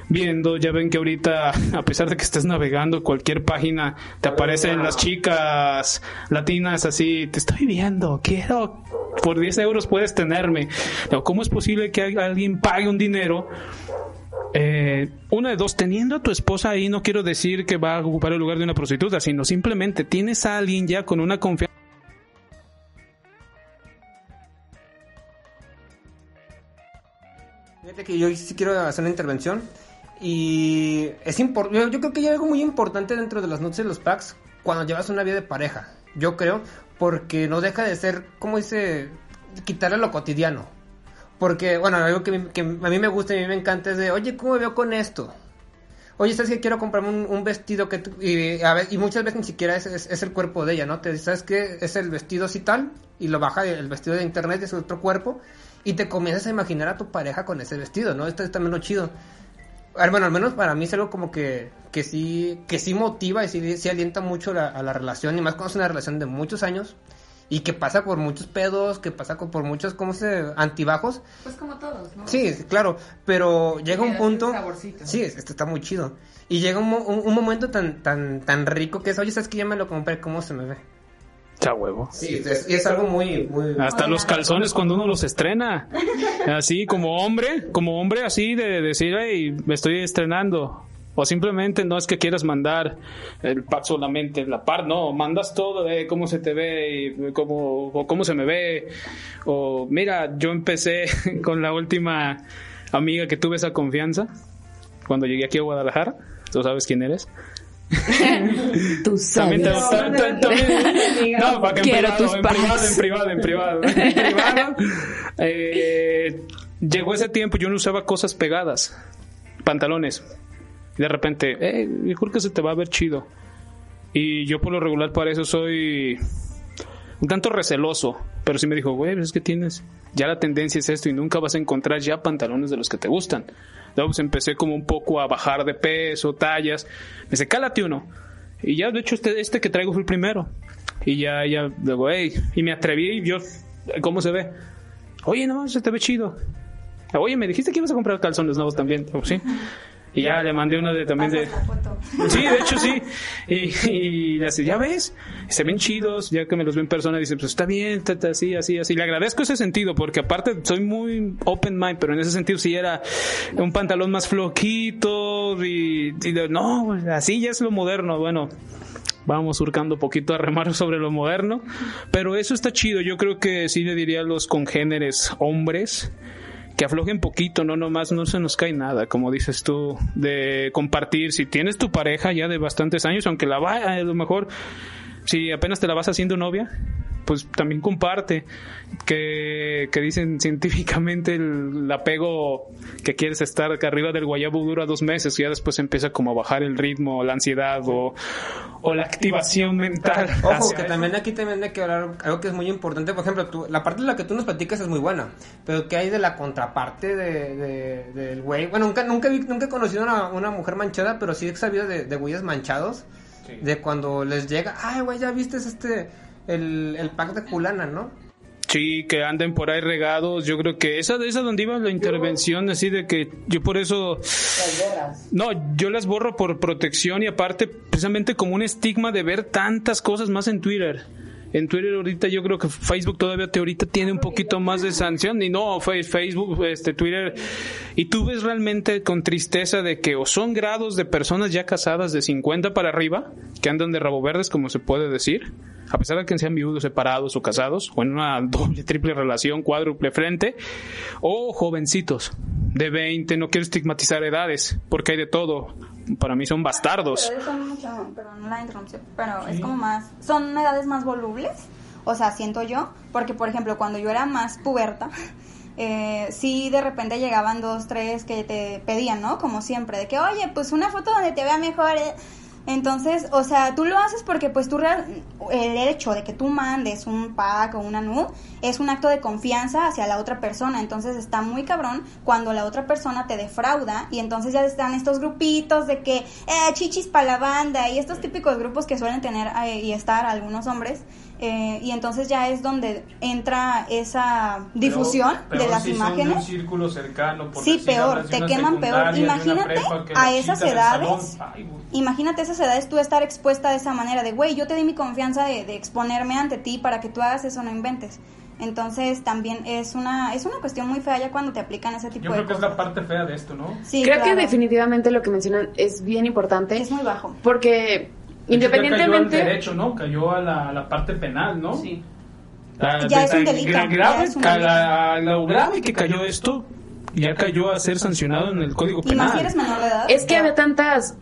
viendo, ya ven que ahorita, a pesar de que estés navegando cualquier página, te aparecen las chicas latinas así, te estoy viendo, quiero, por 10 euros puedes tenerme. ¿Cómo es posible que alguien pague un dinero? Eh, una de dos, teniendo a tu esposa ahí, no quiero decir que va a ocupar el lugar de una prostituta, sino simplemente tienes a alguien ya con una confianza. Fíjate que yo sí quiero hacer una intervención. Y es importante, yo, creo que hay algo muy importante dentro de las noches de los packs cuando llevas una vida de pareja. Yo creo, porque no deja de ser, como dice, quitarle lo cotidiano. Porque, bueno, algo que, a mí me gusta y a mí me encanta es de, oye, ¿cómo veo con esto? Oye, ¿sabes que quiero comprarme un, vestido que... tú- Y, muchas veces ni siquiera es, el cuerpo de ella, ¿no? Te dice, ¿sabes qué? Es el vestido así tal, y lo baja el vestido de internet, es otro cuerpo, y te comienzas a imaginar a tu pareja con ese vestido, ¿no? Esto es también lo chido. Bueno, al menos para mí es algo como que, que sí que sí motiva y sí, sí alienta mucho la- a la relación, y más cuando es una relación de muchos años, y que pasa por muchos pedos, que pasa por muchos, ¿cómo se...? Antibajos, Pues como todos, ¿no? Sí, claro, pero llega un punto. saborcito. Sí, esto está muy chido. Y llega un, un, un momento tan tan tan rico que es, oye, sabes que ya me lo compré, ¿cómo se me ve? Cha huevo. Sí, es, y es algo muy muy Hasta los calzones cuando uno los estrena. Así como hombre, como hombre así de decir, hey, me estoy estrenando. O simplemente no es que quieras mandar el pack solamente la par, no, mandas todo de cómo se te ve y cómo, o cómo se me ve. O mira, yo empecé con la última amiga que tuve esa confianza cuando llegué aquí a Guadalajara. Tú sabes quién eres. Tú También te sabes. también- No, para que en privado, en privado, en privado, en privado, en privado. Eh, llegó ese tiempo, yo no usaba cosas pegadas, pantalones. Y de repente, eh, creo que se te va a ver chido. Y yo por lo regular para eso soy un tanto receloso. Pero sí me dijo, güey, es que tienes, ya la tendencia es esto y nunca vas a encontrar ya pantalones de los que te gustan. Luego pues empecé como un poco a bajar de peso, tallas. Me dice, cálate uno. Y ya, de hecho, este, este que traigo fue el primero. Y ya, ya, luego, hey, y me atreví y yo, ¿cómo se ve? Oye, no, se te ve chido. Oye, me dijiste que ibas a comprar calzones nuevos también. Sí. Y ya le mandé uno de también de... Sí, de hecho sí. Y, y le hace, ya ves, se ven chidos, ya que me los ven en persona, dice, pues está bien, así, así, así. Le agradezco ese sentido, porque aparte soy muy open mind, pero en ese sentido sí era un pantalón más floquito y, y de- no, así ya es lo moderno. Bueno, vamos surcando poquito a remar sobre lo moderno, pero eso está chido. Yo creo que sí le diría a los congéneres hombres que aflojen poquito, no nomás no se nos cae nada, como dices tú, de compartir. Si tienes tu pareja ya de bastantes años, aunque la va, a lo mejor, si apenas te la vas haciendo novia, pues también comparte. Que, que dicen científicamente el, apego que quieres estar acá arriba del guayabo dura dos meses, y ya después empieza como a bajar el ritmo, la ansiedad o, o la activación mental. Ojo, que también aquí también hay que hablar algo que es muy importante. Por ejemplo, tú- la parte de la que tú nos platicas es muy buena, pero ¿qué hay de la contraparte de, de- del güey? Bueno, nunca, nunca, vi- nunca he conocido una, una mujer manchada, pero sí he sabido de, de güeyes manchados. De cuando les llega, ay, güey, ya viste este, el, el pack de fulana, ¿no? Sí, que anden por ahí regados. Yo creo que esa esa donde iba la intervención, así de que yo por eso. No, yo las borro por protección y aparte, precisamente como un estigma de ver tantas cosas más en Twitter. En Twitter ahorita yo creo que Facebook todavía te ahorita tiene un poquito más de sanción y no, Facebook, este Twitter y tú ves realmente con tristeza de que o son grados de personas ya casadas de 50 para arriba que andan de rabo verdes como se puede decir, a pesar de que sean viudos, separados o casados o en una doble, triple relación, cuádruple frente o jovencitos de 20, no quiero estigmatizar edades porque hay de todo. Para mí son bastardos. Pero son mucho, perdón la interrupción, pero es como más, son edades más volubles, o sea, siento yo, porque por ejemplo, cuando yo era más puberta, eh, sí de repente llegaban dos, tres que te pedían, ¿no? Como siempre, de que, oye, pues una foto donde te vea mejor, eh". Entonces, o sea, tú lo haces porque pues tú real- el hecho de que tú mandes un pack o una nude es un acto de confianza hacia la otra persona. Entonces está muy cabrón cuando la otra persona te defrauda y entonces ya están estos grupitos de que eh, chichis para la banda y estos típicos grupos que suelen tener eh, y estar algunos hombres. Eh, y entonces ya es donde entra esa difusión Pero- de las son de imágenes. un círculo cercano, por Sí, peor, te queman peor. Imagínate a esas edades. ay. Imagínate esas edades tú estar expuesta de esa manera de, güey, yo te di mi confianza de, de exponerme ante ti para que tú hagas eso, no inventes. Entonces también es una es una cuestión muy fea ya cuando te aplican ese tipo Yo de creo que es la parte fea de esto, ¿no? Sí, Creo que definitivamente lo que mencionan es bien importante. es muy bajo. Porque Ya Cayó al independientemente... derecho, ¿no? Cayó a la, a la parte penal, ¿no? Sí. La- Ya de es un delito, gra- ya grave, es un a delito. la- a lo grave que cayó esto, ya cayó a ser sancionado en el Código Y Penal. más si eres menor de edad. Es que ya. había tantas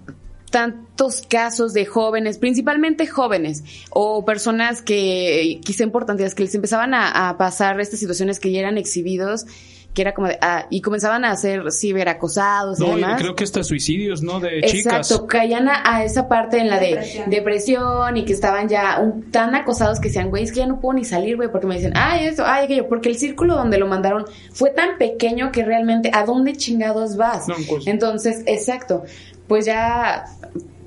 tantos casos de jóvenes, principalmente jóvenes o personas que quizá importantes que les empezaban a, a pasar estas situaciones que ya eran exhibidos, que era como de, ah, y comenzaban a ser ciberacosados y No, y demás. creo que hasta suicidios, ¿no? De chicas. Exacto, caían a, a esa parte en la de Depresión. depresión y que estaban ya un- tan acosados que decían, güey, es que ya no puedo ni salir, güey, porque me dicen, ay, eso, ay, aquello, porque el círculo donde lo mandaron fue tan pequeño que realmente, ¿a dónde chingados vas? No, pues. Entonces, exacto, pues ya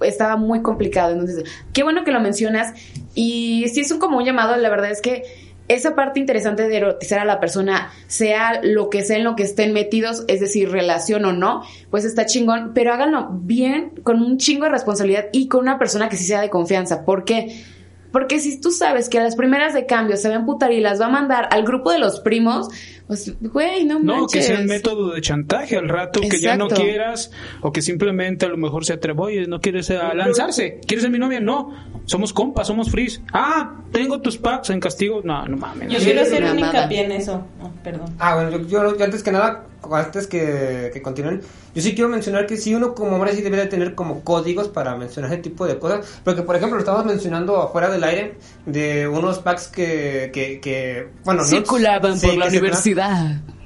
estaba muy complicado. Entonces, qué bueno que lo mencionas. Y si es un como un llamado, la verdad es que esa parte interesante de erotizar a la persona, sea lo que sea en lo que estén metidos, es decir, relación o no, pues está chingón, pero háganlo bien, con un chingo de responsabilidad y con una persona que sí sea de confianza. ¿Por qué? Porque si tú sabes que a las primeras de cambio se va a emputar y las va a mandar al grupo de los primos, pues, güey, no No, que manches. sea el método de chantaje al rato, que ya no quieras, o que simplemente a lo mejor se atrevó y no quieres eh, a lanzarse. ¿Quieres ser mi novia? No, somos compas, somos fris. Ah, tengo tus packs en castigo. No, no mames. Yo quiero hacer un hincapié en eso. Oh, perdón. Ah, bueno, yo, yo- yo antes que nada, antes que, que continúen, yo sí quiero mencionar que sí uno como hombre sí debe de tener como códigos para mencionar ese tipo de cosas, porque por ejemplo lo estábamos mencionando afuera del aire de unos packs que, que, que bueno, no- Circulaban sí, por la que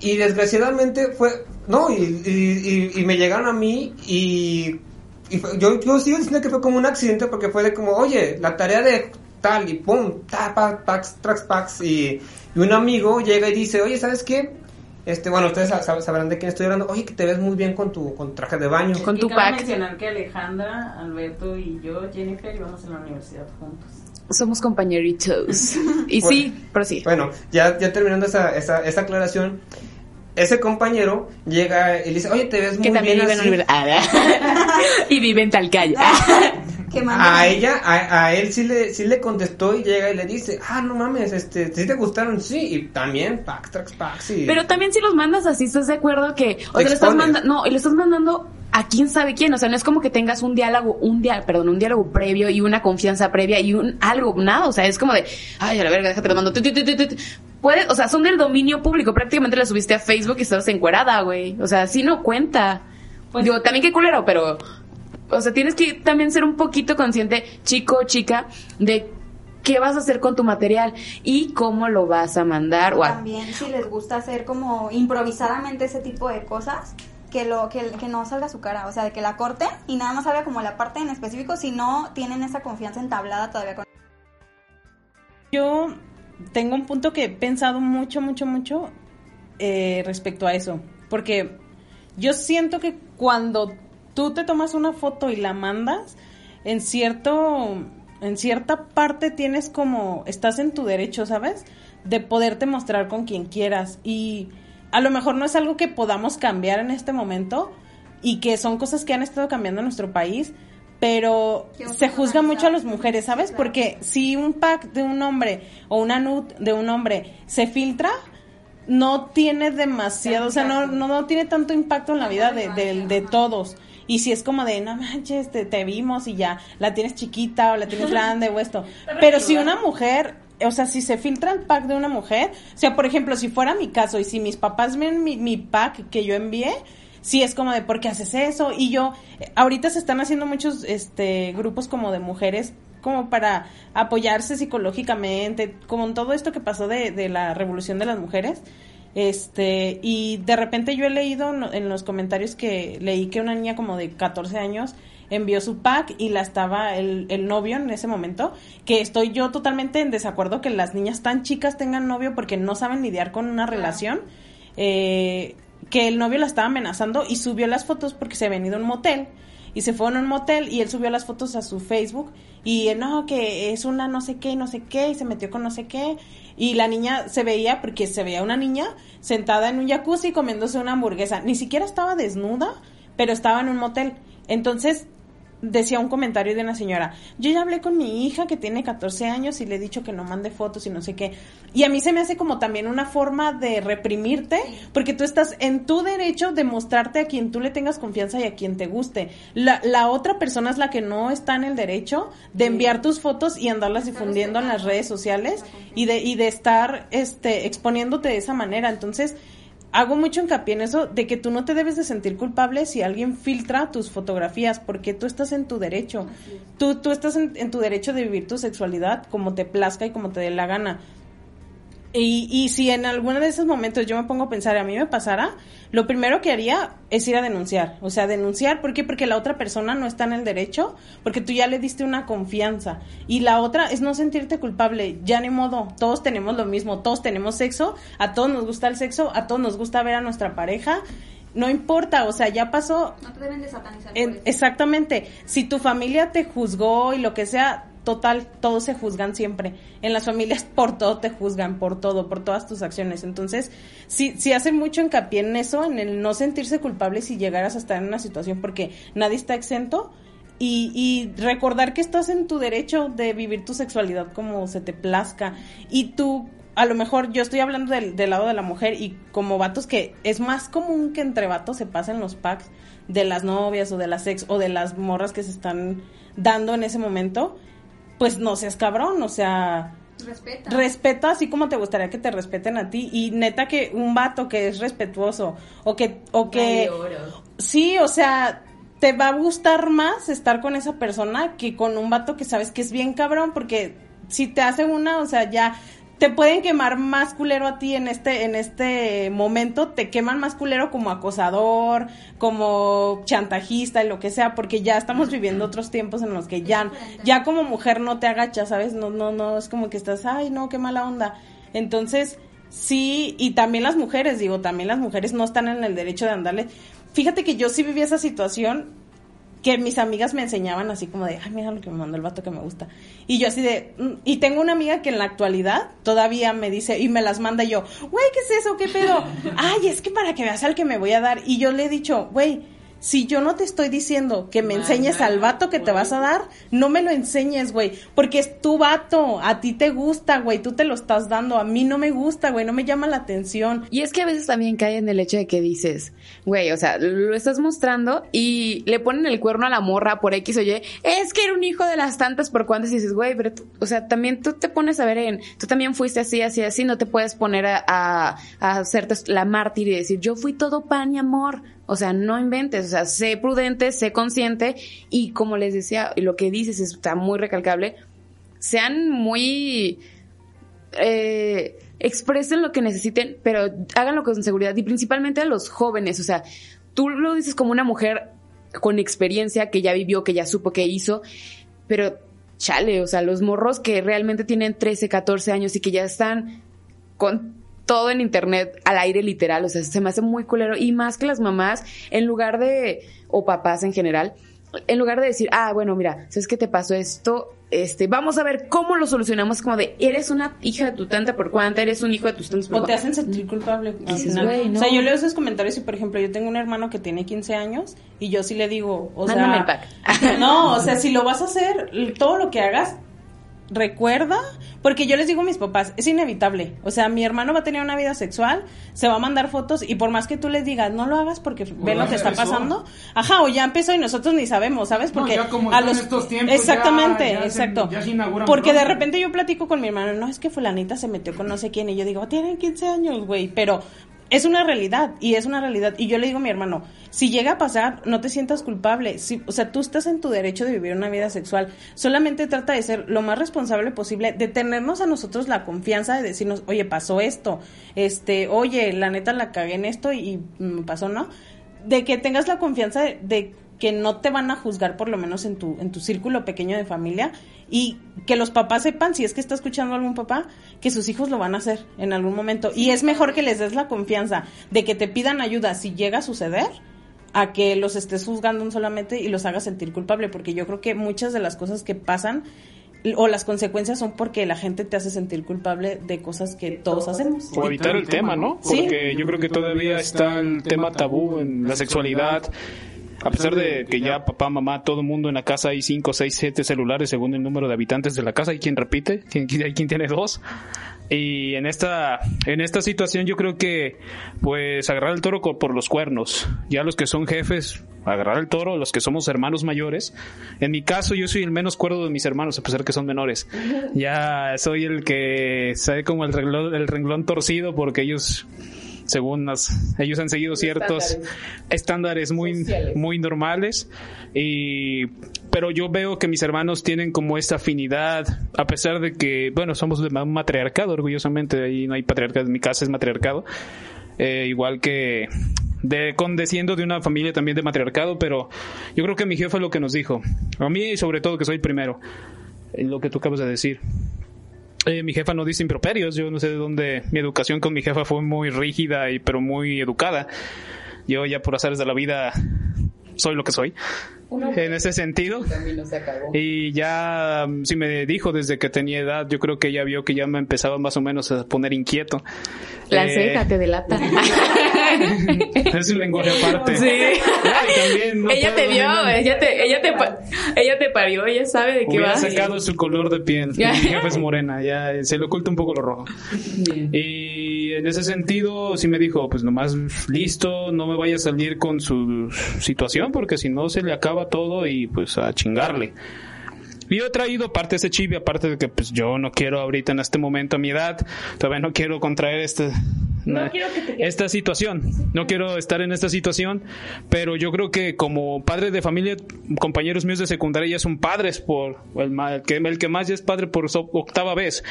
Y desgraciadamente fue, no, y, y, y- y me llegaron a mí y, y fue- yo, yo sigo diciendo que fue como un accidente porque fue de como, oye, la tarea de tal y pum, ta, pa, packs, tracks, packs y, y un amigo llega y dice, oye, ¿sabes qué? Este, bueno, ustedes sab- sabrán de quién estoy hablando. Oye, que te ves muy bien con tu con traje de baño. Con Y tu cabe pack. mencionar que Alejandra, Alberto y yo, Jennifer, íbamos a la universidad juntos. Somos compañeritos. Y Bueno. sí, pero sí. Bueno, ya, ya terminando esa, esa, esa aclaración, ese compañero llega y le dice, oye, te ves muy que también bien vive en universidad. y vive en Talcaya. A ella, a, a él sí le, sí le contestó y llega y le dice, ah, no mames, este, ¿sí te gustaron? Sí, y también, pack, tracks, packs, y... Pero también si los mandas así, ¿estás de acuerdo que... O sea, le estás mandando... No, y le estás mandando a quién sabe quién. O sea, no es como que tengas un diálogo, un dia perdón, un diálogo previo y una confianza previa y un algo, nada. O sea, es como de, ay, a la verga, déjate lo mando. Tu, tu, tu, tu, tu. Puedes, o sea, son del dominio público. Prácticamente la subiste a Facebook y estabas encuerada, güey. O sea, sí no cuenta. Pues- Digo, también qué culero, pero... O sea, tienes que también ser un poquito consciente, chico o chica, de qué vas a hacer con tu material y cómo lo vas a mandar o a También si les gusta hacer como improvisadamente ese tipo de cosas, que lo que, que no salga su cara, o sea, de que la corten y nada más salga como la parte en específico si no tienen esa confianza entablada todavía con Yo tengo un punto que he pensado mucho, mucho, mucho eh, respecto a eso. Porque yo siento que cuando tú te tomas una foto y la mandas, en cierto, en cierta parte tienes como, estás en tu derecho, ¿sabes? De poderte mostrar con quien quieras. Y a lo mejor no es algo que podamos cambiar en este momento y que son cosas que han estado cambiando en nuestro país, pero se juzga mucho a las mujeres, ¿sabes? Porque si un pack de un hombre o una nude de un hombre se filtra, no tiene demasiado, o sea, no, no, no tiene tanto impacto en la vida de, de- de todos. Y si es como de, no manches, te, te vimos y ya, la tienes chiquita o la tienes grande o esto. Pero si una mujer, o sea, si se filtra el pack de una mujer, o sea, por ejemplo, si fuera mi caso y si mis papás ven mi, mi pack que yo envié, sí es como de, ¿por qué haces eso? Y yo, eh, ahorita se están haciendo muchos este grupos como de mujeres como para apoyarse psicológicamente, como en todo esto que pasó de, de la revolución de las mujeres. Este, y de repente yo he leído en los comentarios que leí que una niña como de 14 años envió su pack y la estaba el, el novio en ese momento, que estoy yo totalmente en desacuerdo que las niñas tan chicas tengan novio porque no saben lidiar con una relación. Eh, que el novio la estaba amenazando y subió las fotos porque se había ido a un motel y se fue a un motel y él subió las fotos a su Facebook y él, no, que es una no sé qué y no sé qué y se metió con no sé qué y la niña se veía, porque se veía una niña sentada en un jacuzzi comiéndose una hamburguesa, ni siquiera estaba desnuda, pero estaba en un motel. Entonces, decía un comentario de una señora, yo ya hablé con mi hija que tiene 14 años y le he dicho que no mande fotos y no sé qué. Y a mí se me hace como también una forma de reprimirte, porque tú estás en tu derecho de mostrarte a quien tú le tengas confianza y a quien te guste. La, la otra persona es la que no está en el derecho de enviar tus fotos y andarlas difundiendo en las redes sociales y de, y de estar este, exponiéndote de esa manera. Entonces, hago mucho hincapié en eso de que tú no te debes de sentir culpable si alguien filtra tus fotografías porque tú estás en tu derecho. Tú, tú estás en, en tu derecho de vivir tu sexualidad como te plazca y como te dé la gana. Y, y si en alguno de esos momentos yo me pongo a pensar, a mí me pasara, lo primero que haría es ir a denunciar. O sea, denunciar, ¿por qué? Porque la otra persona no está en el derecho, porque tú ya le diste una confianza. Y la otra es no sentirte culpable, ya ni modo, todos tenemos lo mismo, todos tenemos sexo, a todos nos gusta el sexo, a todos nos gusta ver a nuestra pareja. No importa, o sea, ya pasó. No te deben de satanizar. por En- eso. exactamente. Si tu familia te juzgó y lo que sea, total, todos se juzgan siempre. En las familias por todo te juzgan, por todo, por todas tus acciones. Entonces, sí, sí hace mucho hincapié en eso, en el no sentirse culpable si llegaras a estar en una situación porque nadie está exento. Y, y recordar que estás en tu derecho de vivir tu sexualidad como se te plazca. Y tú, a lo mejor yo estoy hablando del, del lado de la mujer y como vatos que es más común que entre vatos se pasen los packs de las novias o de las ex o de las morras que se están dando en ese momento, pues no seas cabrón, o sea, Respeta. respeta así como te gustaría que te respeten a ti y neta que un vato que es respetuoso o que o que sí, o sea, te va a gustar más estar con esa persona que con un vato que sabes que es bien cabrón porque si te hacen una, o sea, ya te pueden quemar más culero a ti en este en este momento, te queman más culero como acosador, como chantajista y lo que sea, porque ya estamos viviendo otros tiempos en los que ya ya como mujer no te agachas, ¿sabes? No no no es como que estás, ay, no, qué mala onda. Entonces, sí, y también las mujeres, digo, también las mujeres no están en el derecho de andarle. Fíjate que yo sí viví esa situación que mis amigas me enseñaban así como de, ay, mira lo que me mandó el vato que me gusta. Y yo así de, mm, y tengo una amiga que en la actualidad todavía me dice, y me las manda yo, güey, ¿qué es eso? ¿Qué pedo? ay, es que para que veas al que me voy a dar. Y yo le he dicho, güey, si yo no te estoy diciendo que me enseñes al vato que te vas a dar, no me lo enseñes, güey, porque es tu vato, a ti te gusta, güey, tú te lo estás dando, a mí no me gusta, güey, no me llama la atención. Y es que a veces también cae en el hecho de que dices, güey, o sea, lo estás mostrando y le ponen el cuerno a la morra por X o Y. Es que era un hijo de las tantas por cuantas y dices, güey, pero, tú- o sea, también tú te pones a ver en, tú también fuiste así, así, así, no te puedes poner a, a, a hacerte la mártir y decir, yo fui todo pan y amor. O sea, no inventes, o sea, sé prudente, sé consciente y como les decía, lo que dices está muy recalcable, sean muy eh, expresen lo que necesiten, pero háganlo con seguridad y principalmente a los jóvenes. O sea, tú lo dices como una mujer con experiencia que ya vivió, que ya supo que hizo, pero chale, o sea, los morros que realmente tienen 13, 14 años y que ya están con todo en internet al aire literal, o sea, se me hace muy culero y más que las mamás, en lugar de, o papás en general, en lugar de decir, ah, bueno, mira, ¿sabes qué te pasó esto? Este, vamos a ver cómo lo solucionamos, como de, eres una hija de tu tanta por cuanta, eres un hijo de tus tantos por O te hacen sentir culpable. al Dices, final. güey, no. O sea, yo leo esos comentarios y, por ejemplo, yo tengo un hermano que tiene 15 años y yo sí le digo, o Mándame sea... el pack. No, o sea, si lo vas a hacer, todo lo que hagas, recuerda, porque yo les digo a mis papás, es inevitable. O sea, mi hermano va a tener una vida sexual, se va a mandar fotos y por más que tú les digas, no lo hagas porque ve lo que está empezó. pasando. Ajá, o ya empezó y nosotros ni sabemos, ¿sabes? No, Porque ya como a los estos tiempos, Exactamente, ya- ya se- exacto. ya se porque de repente yo platico con mi hermano, no, es que fulanita se metió con no sé quién y yo digo, tienen 15 años, güey, pero es una realidad y es una realidad. Y yo le digo a mi hermano, si llega a pasar, no te sientas culpable, si, o sea, tú estás en tu derecho de vivir una vida sexual, solamente trata de ser lo más responsable posible, de tenernos a nosotros la confianza de decirnos, oye, pasó esto, este, oye, la neta la cagué en esto y, pasó, ¿no? De que tengas la confianza de que no te van a juzgar por lo menos en tu, en tu círculo pequeño de familia y que los papás sepan, si es que está escuchando algún papá, que sus hijos lo van a hacer en algún momento. Y es mejor que les des la confianza de que te pidan ayuda si llega a suceder a que los estés juzgando solamente y los hagas sentir culpable, porque yo creo que muchas de las cosas que pasan o las consecuencias son porque la gente te hace sentir culpable de cosas que todos hacemos. O evitar el tema, ¿no? Sí. Porque yo creo que todavía está el tema tabú en la sexualidad. A pesar de que ya papá, mamá, todo el mundo en la casa hay 5, 6, 7 celulares según el número de habitantes de la casa. Hay quien repite, hay quien tiene dos. Y en esta, en esta situación yo creo que, pues, agarrar el toro por los cuernos. Ya los que son jefes, agarrar el toro, los que somos hermanos mayores. En mi caso, yo soy el menos cuerdo de mis hermanos, a pesar que son menores. Ya soy el que sabe como el renglón, el renglón torcido porque ellos según las, ellos han seguido ciertos estándares, muy, muy normales. Y, pero yo veo que mis hermanos tienen como esta afinidad, a pesar de que, bueno, somos de un matriarcado, orgullosamente, ahí no hay patriarcado, en mi casa es matriarcado. Eh, igual que de condeciendo de una familia también de matriarcado, pero yo creo que mi jefe es lo que nos dijo. A mí, sobre todo, que soy primero, lo que tú acabas de decir. Eh, mi jefa no dice improperios, yo no sé de dónde. Mi educación con mi jefa fue muy rígida y pero muy educada. Yo ya por azares de la vida soy lo que soy. En ese sentido. Y ya mm, sí me dijo desde que tenía edad, yo creo que ella vio que ya me empezaba más o menos a poner inquieto. La Eh, ceja te delata. Es un lenguaje aparte. Sí. Y también no ella te vio, ella te, ella te, ella te parió, ella sabe de qué va. sacado su color de piel. Ya. Mi jefa es morena, ya se le oculta un poco lo rojo. Y en ese sentido, sí me dijo, pues nomás listo, no me vaya a salir con su situación, porque si no se le acaba todo y pues a chingarle. Y Yo he traído parte de ese chip, y aparte de que pues yo no quiero ahorita en este momento a mi edad, todavía no quiero contraer este, esta situación. No quiero estar en esta situación, pero yo creo que como padre de familia, compañeros míos de secundaria ya son padres por el, que, el que más ya es padre por octava vez.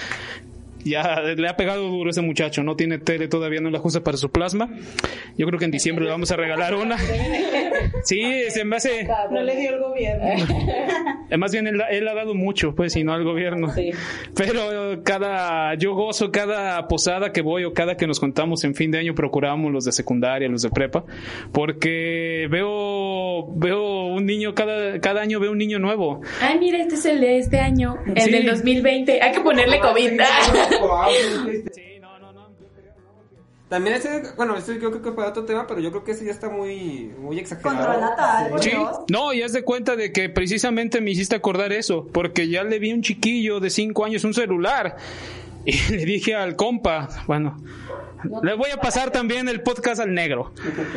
Ya le ha pegado duro ese muchacho, no tiene tele todavía, no la usa para su plasma. Yo creo que en diciembre le vamos a regalar una. Sí, se me hace... No le dio el gobierno. Eh, Más bien él, él ha dado mucho, pues, y no al gobierno. Pero cada, yo gozo cada posada que voy o cada que nos contamos en fin de año, procuramos los de secundaria, los de prepa, porque veo, veo un niño, cada, cada año veo un niño nuevo. Ay, mira, este es el de este año, el Sí. del 2020. Hay que ponerle COVID. También ese, bueno, ese yo creo que fue otro tema, pero yo creo que ese ya está muy, muy exagerado. Sí, no, y haz de cuenta de que precisamente me hiciste acordar eso, porque ya le vi a un chiquillo de cinco años un celular y le dije al compa, bueno, le voy a pasar también el podcast al negro.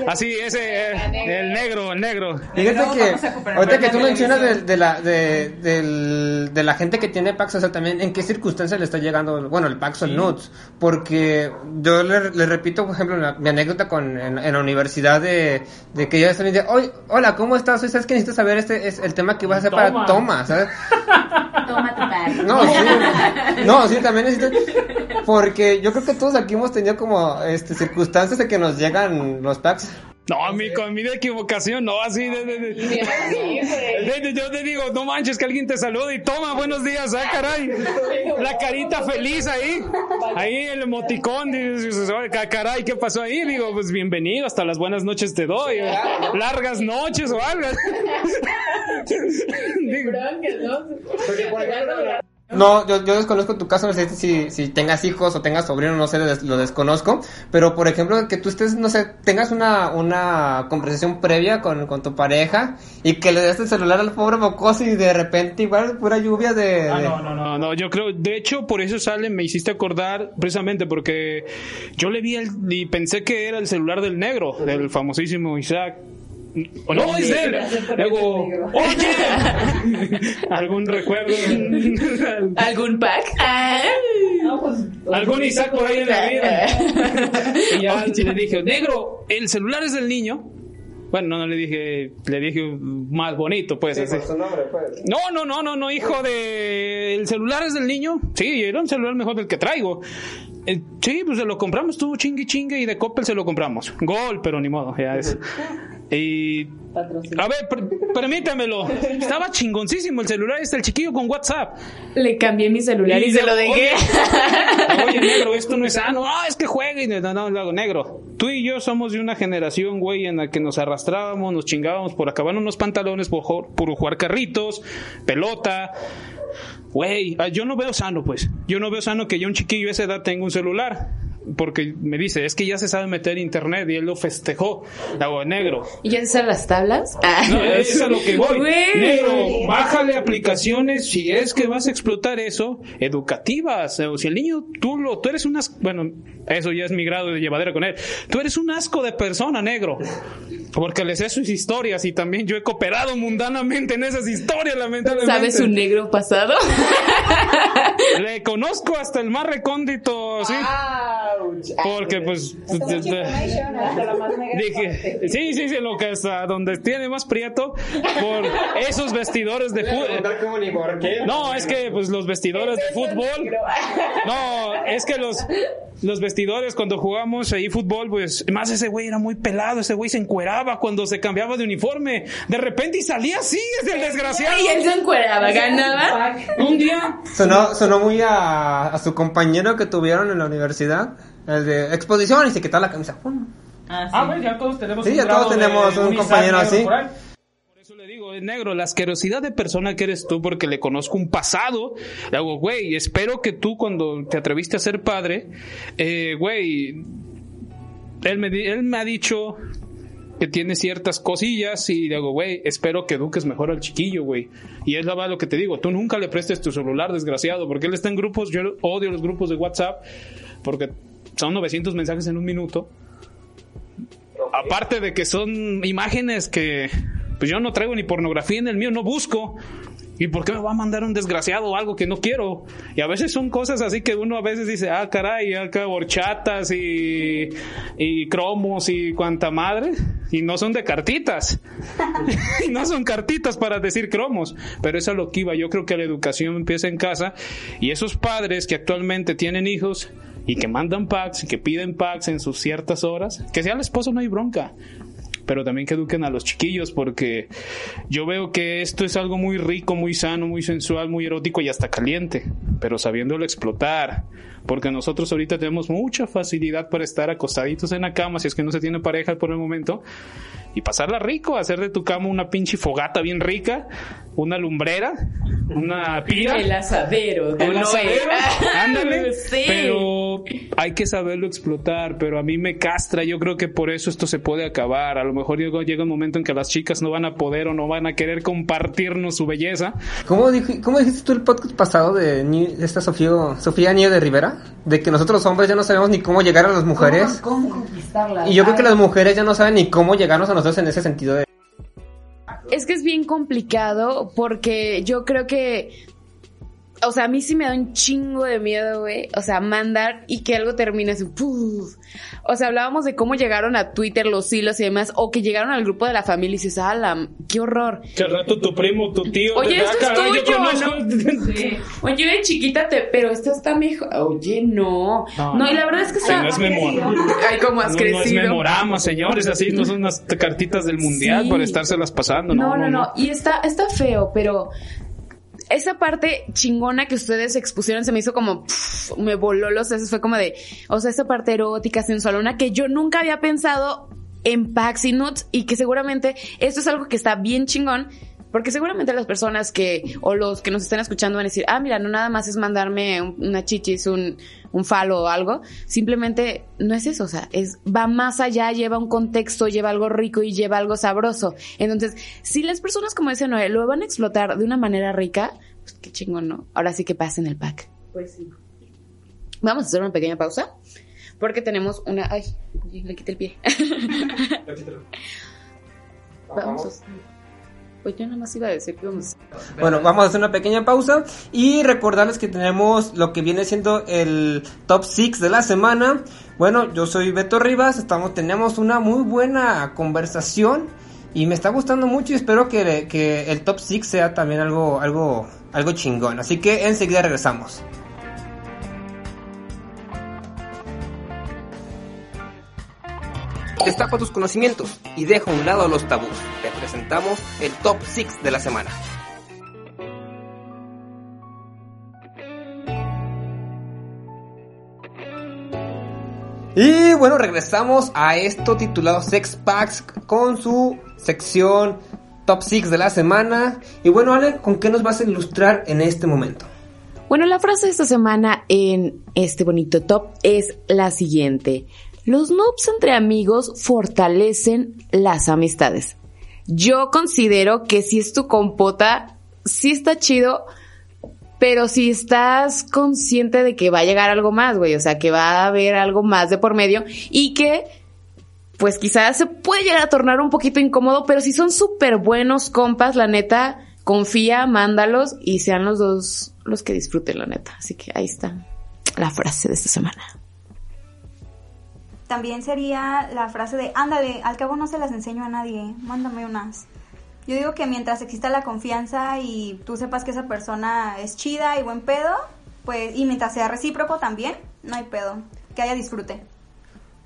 Así, ese, eh, el negro, el negro. Fíjate que ahorita que tú mencionas de, de la de, de la gente que tiene Pax, o sea, también en qué circunstancias le está llegando, bueno, el Pax o el Nudes, porque yo le, le repito, por ejemplo, la- mi anécdota con en, en la universidad de, de que yo también de, "Oye, hola, ¿cómo estás? ¿Sabes que necesito saber este es el tema que vas a hacer para Toma. ¿sabes? Toma tu padre. No, sí, no, sí, también necesito. Porque yo creo que todos aquí hemos tenido como este, circunstancias de que nos llegan los packs. No, a mí con mi equivocación, no, así de, de- de- de- de- yo te digo, no manches que alguien te salude y toma, buenos días, ah, caray. La carita feliz ahí, ahí el emoticón, dices, "Oye, ca- caray, ¿qué pasó ahí? Digo, pues bienvenido, hasta las buenas noches te doy, eh, largas noches o algo. Digo, No, yo, yo desconozco tu caso, no sé si, si tengas hijos o tengas sobrinos, no sé, des- lo desconozco. Pero, por ejemplo, que tú estés, no sé, tengas una, una conversación previa con, con tu pareja y que le des el celular al pobre mocoso y de repente igual pura lluvia de... Ah, de- no, no, no, no, yo creo, de hecho, por eso sale, me hiciste acordar, precisamente porque yo le vi el, y pensé que era el celular del negro, del famosísimo Isaac. O no, es él. Luego, oye, algún recuerdo, ¿Algún pack? Ah. algún Isaac por ahí en la vida. Y ya le dije, negro, el celular es del niño. Bueno, no, no le dije, le dije más bonito, pues. así. No, no, no, no, no, hijo de... ¿El celular es del niño? Sí, era un celular mejor del que traigo. Eh, sí, pues se lo compramos, tuvo chingue chingue y de Coppel se lo compramos. Gol, pero ni modo, ya es. Y A ver, per- permítamelo. Estaba chingoncísimo el celular, está el chiquillo con WhatsApp. Le cambié mi celular y, se lo dejé. Oye, negro, esto no es sano. Ah, es que juegue. Y No, no, no, negro. Tú y yo somos de una generación, güey, en la que nos arrastrábamos, nos chingábamos por acabar unos pantalones, por, por jugar carritos, pelota. Güey, ah, yo no veo sano, pues. Yo no veo sano que ya un chiquillo de esa edad tenga un celular. Porque me dice, es que ya se sabe meter internet y él lo festejó. Hago negro. ¿Y ya se las tablas? Ah. No, eso es a lo que voy. Negro, bájale aplicaciones si es que vas a explotar eso, educativas. O si el niño, tú lo, tú eres un asco, bueno, eso ya es mi grado de llevadera con él. Tú eres un asco de persona, negro. Porque le sé sus historias y también yo he cooperado mundanamente en esas historias, lamentablemente. ¿Sabes su negro pasado? Le conozco hasta el más recóndito, sí. Porque pues... Dije, sí, sí, sí, lo que hasta donde tiene más prieto por esos vestidores de fútbol. No, es que pues los vestidores de fútbol. No, es que los los vestidores cuando jugamos ahí fútbol, pues más ese güey era muy pelado, ese güey se encueraba cuando se cambiaba de uniforme. De repente y salía así, es el desgraciado. y él se encueraba, ganaba. Un día Sonó, sonó muy a, a su compañero que tuvieron en la universidad, el de exposición, y se quitó la camisa. ¡Pum! Ah, pues ya todos tenemos Sí, un ya todos tenemos un compañero así. por eso le digo, eh, negro, la asquerosidad de persona que eres tú, porque le conozco un pasado. Le hago, güey, espero que tú cuando te atreviste a ser padre, eh, güey, él me, di- él me ha dicho que tiene ciertas cosillas y le digo, güey, espero que eduques mejor al chiquillo, güey. Y es lo que te digo, tú nunca le prestes tu celular, desgraciado, porque él está en grupos, yo odio los grupos de WhatsApp, porque son 900 mensajes en un minuto. Aparte de que son imágenes que pues yo no traigo ni pornografía en el mío, no busco. ¿Y por qué me va a mandar un desgraciado algo que no quiero? Y a veces son cosas así que uno a veces dice, ah, caray, acá horchatas y, y cromos y cuanta madre. Y no son de cartitas. y no son cartitas para decir cromos. Pero eso es a lo que iba. Yo creo que la educación empieza en casa. Y esos padres que actualmente tienen hijos y que mandan packs y que piden packs en sus ciertas horas, que sea el esposo no hay bronca. Pero también que eduquen a los chiquillos porque yo veo que esto es algo muy rico, muy sano, muy sensual, muy erótico y hasta caliente, pero sabiéndolo explotar, porque nosotros ahorita tenemos mucha facilidad para estar acostaditos en la cama si es que no se tiene pareja por el momento y pasarla rico, hacer de tu cama una pinche fogata bien rica, una lumbrera, una pira. El asadero de El Noé. asadero, ándale. Sí. Pero hay que saberlo explotar. Pero a mí me castra. Yo creo que por eso esto se puede acabar. A lo mejor llega, un momento en que las chicas no van a poder o no van a querer compartirnos su belleza. ¿Cómo, cómo dijiste tú el podcast pasado de, esta Sofía, Sofía Niño de Rivera? De que nosotros los hombres ya no sabemos ni cómo llegar a las mujeres. ¿Cómo, cómo conquistarla? Y yo creo que las mujeres ya no saben ni cómo llegarnos a nosotros en ese sentido de... Es que es bien complicado porque yo creo que. O sea, a mí sí me da un chingo de miedo, güey. O sea, mandar y que algo termine así. ¡puf! O sea, hablábamos de cómo llegaron a Twitter los hilos y demás. O que llegaron al grupo de la familia y dices, ¡ala! ¡Qué horror! Que al rato tu primo, tu tío. Oye, te da, esto es "Caray, yo tuyo, conozco". Oye, de chiquita te. Pero esto está mejor. Oye, no. No, No, y la verdad es que Sí, está. no es memorama. Ay, cómo has No, no es crecido. memorama, señores, así no son unas cartitas del mundial Sí. para estárselas pasando, No, no, no. Y está, está feo, pero esa parte chingona que ustedes expusieron se me hizo como, pff, me voló los sesos, fue como de, o sea, esa parte erótica, sensualona, que yo nunca había pensado en y nuts y que seguramente esto es algo que está bien chingón. Porque seguramente las personas que, o los que nos están escuchando van a decir, ah, mira, no nada más es mandarme un- una chichis, un, un falo o algo. Simplemente no es eso, o sea, es, va más allá, lleva un contexto, lleva algo rico y lleva algo sabroso. Entonces, si las personas, como dice Noé, lo van a explotar de una manera rica, pues qué chingón, ¿no? Ahora sí que pasen el pack. Pues sí. Vamos a hacer una pequeña pausa. Porque tenemos una. Ay, le quité el pie. Vamos a. Pues yo nada más iba a decir que vamos Bueno, vamos a hacer una pequeña pausa y recordarles que tenemos lo que viene siendo el top 6 de la semana. Bueno, yo soy Beto Rivas, estamos, tenemos una muy buena conversación y me está gustando mucho y espero que, que el top 6 sea también algo, algo, algo chingón. Así que enseguida regresamos. Destapa tus conocimientos y deja a un lado los tabús. Te presentamos el Top 6 de la semana. Y bueno, regresamos a esto titulado Sex Packs con su sección Top 6 de la semana. Y bueno, Ale, ¿con qué nos vas a ilustrar en este momento? Bueno, la frase de esta semana en este bonito top es la siguiente. Los noobs entre amigos fortalecen las amistades. Yo considero que si es tu compota, sí está chido, pero si estás consciente de que va a llegar algo más, güey, o sea, que va a haber algo más de por medio y que pues quizás se puede llegar a tornar un poquito incómodo, pero si son súper buenos compas, la neta, confía, mándalos y sean los dos los que disfruten, la neta. Así que ahí está la frase de esta semana. También sería la frase de, ándale, al cabo no se las enseño a nadie, mándame unas. Yo digo que mientras exista la confianza y tú sepas que esa persona es chida y buen pedo, pues, y mientras sea recíproco también, no hay pedo. Que haya disfrute.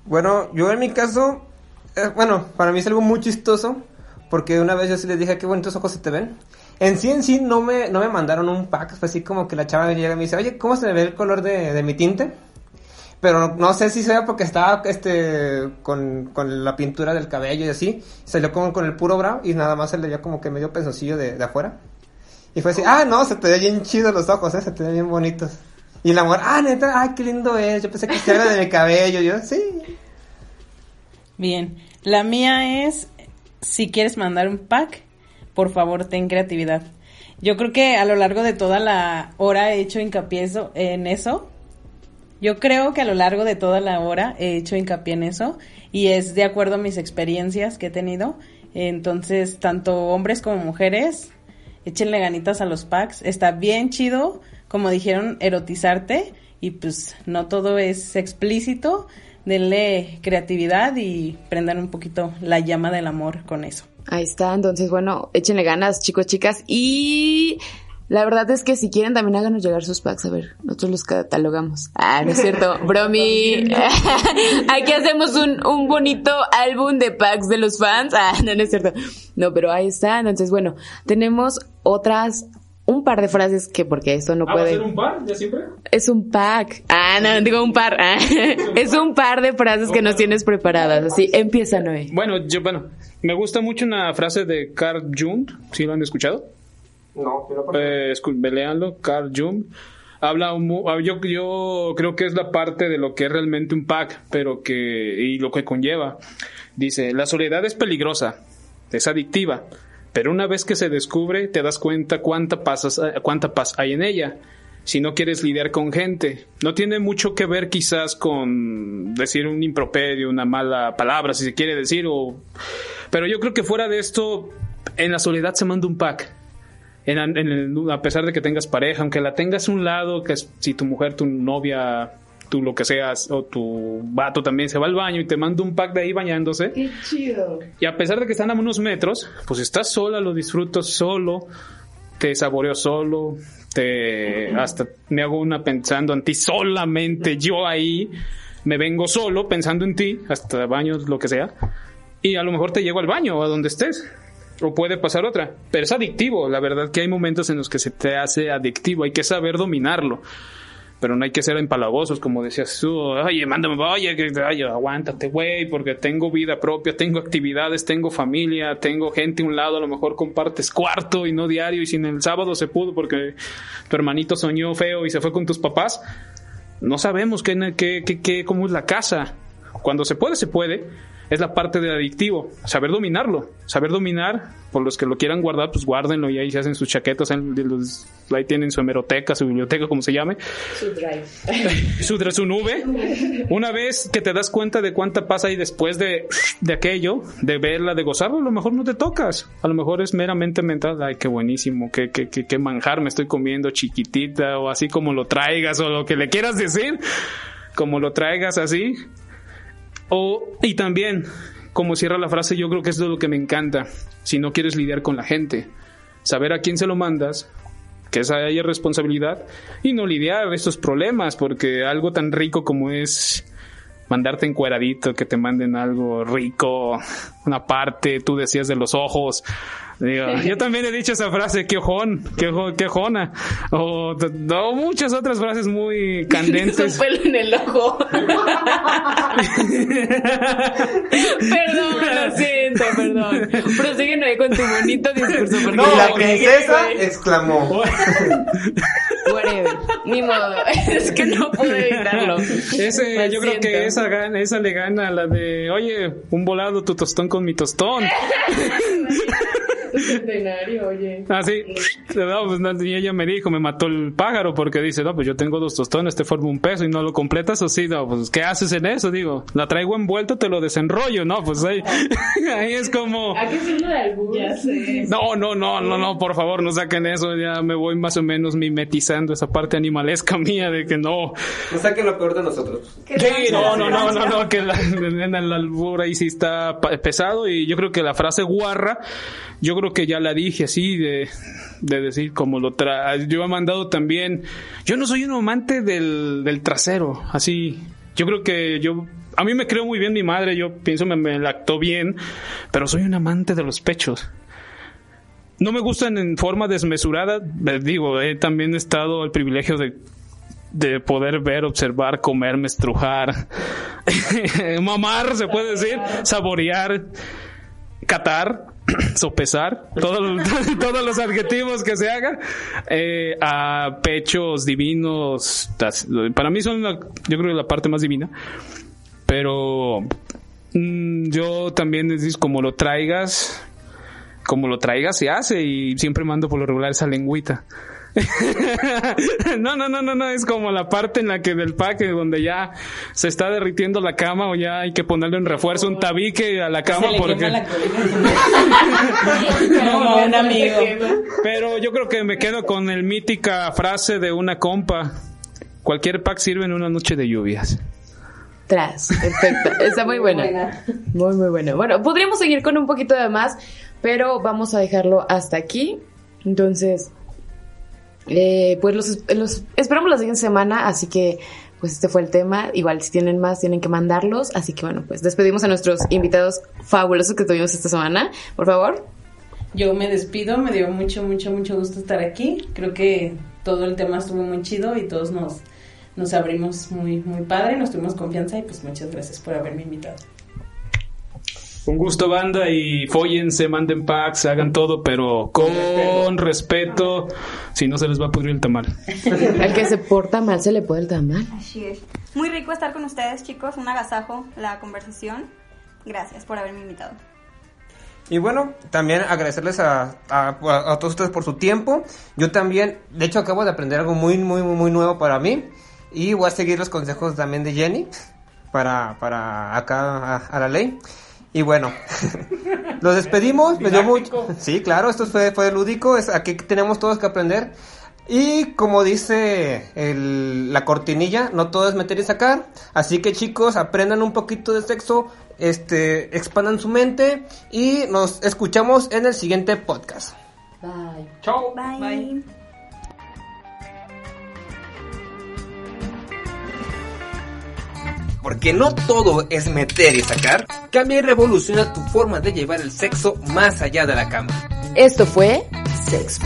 Bueno, yo en mi caso, eh, bueno, para mí es algo muy chistoso, porque una vez yo sí les dije qué bonitos ojos se te ven. En sí, en sí, no me, no me mandaron un pack, fue así como que la chava me llega y me dice, oye, ¿cómo se ve el color de, de mi tinte? Pero no sé si sea porque estaba este con, con la pintura del cabello y así. Salió como con el puro brow y nada más se le dio como que medio pensoncillo de, de afuera. Y fue así, ah, no, se te ve bien chido los ojos, ¿eh? se te ven bien bonitos. Y el amor, ah, neta, ay, qué lindo es. Yo pensé que era de mi cabello. Yo, sí. Bien, la mía es, si quieres mandar un pack, por favor, ten creatividad. Yo creo que a lo largo de toda la hora he hecho hincapié eso- en eso. Yo creo que a lo largo de toda la hora he hecho hincapié en eso y es de acuerdo a mis experiencias que he tenido. Entonces, tanto hombres como mujeres, échenle ganitas a los packs. Está bien chido, como dijeron, erotizarte y pues no todo es explícito. Denle creatividad y prendan un poquito la llama del amor con eso. Ahí está, entonces bueno, échenle ganas, chicos, chicas. Y la verdad es que si quieren también háganos llegar sus packs, a ver, nosotros los catalogamos. Ah, no es cierto, bromi. Aquí hacemos un, un bonito álbum de packs de los fans. Ah, no, no es cierto. No, pero ahí está, entonces bueno, tenemos otras, un par de frases que porque esto no Ah, ¿va a puede... ser un par de siempre? Es un pack. Ah, no, digo un par. Ah, es un par de frases que nos tienes preparadas. Así, empieza Noé. Bueno, yo, bueno, me gusta mucho una frase de Carl Jung, ¿sí lo han escuchado? No, pero Eh, léanlo, Carl Jung. Habla, un ah, yo, yo creo que es la parte de lo que es realmente un pack, pero que, y lo que conlleva. Dice, la soledad es peligrosa, es adictiva, pero una vez que se descubre, te das cuenta cuánta, pasas, eh, cuánta paz hay en ella. Si no quieres lidiar con gente, no tiene mucho que ver quizás con decir un improperio, una mala palabra, si se quiere decir, o... pero yo creo que fuera de esto, en la soledad se manda un pack en, en el- a pesar de que tengas pareja, aunque la tengas a un lado, que es- si tu mujer, tu novia, tú lo que seas, o tu vato también se va al baño y te manda un pack de ahí bañándose. Qué chido. Y a pesar de que están a unos metros, pues estás sola, lo disfruto solo, te saboreo solo, te hasta me hago una pensando en ti solamente, yo ahí me vengo solo pensando en ti, hasta baños, lo que sea, y a lo mejor te llego al baño o a donde estés. O puede pasar otra, pero es adictivo, la verdad que hay momentos en los que se te hace adictivo, hay que saber dominarlo pero no hay que ser empalagosos, como decías tú, oye, mándame, oye, oye, aguántate, güey, porque tengo vida propia, tengo actividades, tengo familia, tengo gente a un lado, a lo mejor compartes cuarto y no diario, y sin el sábado se pudo porque tu hermanito soñó feo y se fue con tus papás. No sabemos qué, qué, qué, qué- cómo es la casa. Cuando se puede, se puede. Es la parte del adictivo, saber dominarlo, saber dominar, por los que lo quieran guardar, pues guárdenlo y ahí se hacen sus chaquetas, de ahí tienen su hemeroteca, su biblioteca, como se llame, su, su nube. Una vez que te das cuenta de cuánta pasa ahí después de, de aquello, de verla, de gozarlo, a lo mejor no te tocas. A lo mejor es meramente mental. Ay, qué buenísimo, qué, qué, qué, qué manjar me estoy comiendo chiquitita o así como lo traigas o lo que le quieras decir. Como lo traigas así. O, y también, como cierra la frase, yo creo que es de lo que me encanta. Si no quieres lidiar con la gente, saber a quién se lo mandas, que esa haya responsabilidad y no lidiar estos problemas, porque algo tan rico como es mandarte encueradito, que te manden algo rico, una parte, tú decías de los ojos. Digo, yo también he dicho esa frase, qué ojón, qué, ojo- qué ojona. O, o muchas otras frases muy Es un candentes. pelo en el ojo. perdón, lo siento, perdón. Prosigue Noé con tu bonito discurso. Porque Y la princesa exclamó. Whatever. Ni modo. Es que no pude evitarlo. Ese, Lo yo creo que esa, gana, esa le gana a la de, oye, un volado tu tostón con mi tostón. Centenario, oye. Así, no, pues, no, y ella me dijo, me mató el pájaro porque dice, no, pues yo tengo dos tostones, te formo un peso y no lo completas o sí, no, pues ¿qué haces en eso? Digo, la traigo envuelto, te lo desenrollo, ¿no? Pues ahí, ahí es como... ¿A qué de. No, no, no, no, no, por favor, no saquen eso, ya me voy más o menos mimetizando esa parte animalesca mía de que no. No saquen lo peor de nosotros. Sí, no, no, no, no, no, que la, en el albur ahí sí está pesado y yo creo que la frase guarra, yo creo que ya la dije así de, de decir como lo tra... Yo he mandado también, yo no soy un amante del, del trasero, así, yo creo que yo... A mí me creo muy bien mi madre, yo pienso me, me lactó bien, pero soy un amante de los pechos. No me gustan en forma desmesurada, les digo, he también estado el privilegio de de poder ver, observar, comer, estrujar, mamar, se puede decir, saborear, catar, sopesar, todo- todos los adjetivos que se hagan, eh, a pechos divinos, para mí son, la- yo creo la parte más divina, pero mm, yo también es como lo traigas, como lo traigas se hace y siempre mando por lo regular esa lengüita. no, no, no, no, no, es como la parte en la que del pack donde ya se está derritiendo la cama o ya hay que ponerle en refuerzo un tabique a la cama Se porque la. Como un amigo. pero yo creo que me quedo con el mítica frase de una compa. Cualquier pack sirve en una noche de lluvias. Tras, perfecto. Está muy buena. Muy, muy buena. Bueno, podríamos seguir con un poquito de más, pero vamos a dejarlo hasta aquí. Entonces, eh, pues los, los esperamos la siguiente semana, así que pues este fue el tema. Igual si tienen más tienen que mandarlos, así que bueno, pues despedimos a nuestros invitados fabulosos que tuvimos esta semana. Por favor. Yo me despido, me dio mucho, mucho, mucho gusto estar aquí. Creo que todo el tema estuvo muy chido y todos nos, nos abrimos muy, muy padre, nos tuvimos confianza y pues muchas gracias por haberme invitado. Un gusto banda y fóllense, manden packs, hagan todo, pero con respeto, si no se les va a pudrir el tamal. Al que se porta mal se le puede el tamal. Así es. Muy rico estar con ustedes, chicos. Un agasajo la conversación. Gracias por haberme invitado. Y bueno, también agradecerles a, a- a todos ustedes por su tiempo. Yo también, de hecho, acabo de aprender algo muy, muy, muy, muy nuevo para mí. Y voy a seguir los consejos también de Jenny para, para acá a, a la ley. Y bueno, los despedimos. Me dio mucho. Sí, claro, esto fue, fue lúdico. Es, aquí tenemos todos que aprender. Y como dice el- la cortinilla, no todo es meter y sacar. Así que chicos, aprendan un poquito de sexo, este, expandan su mente y nos escuchamos en el siguiente podcast. Bye. Chao. Bye. Bye. Porque no todo es meter y sacar, cambia y revoluciona tu forma de llevar el sexo más allá de la cama. Esto fue Sex.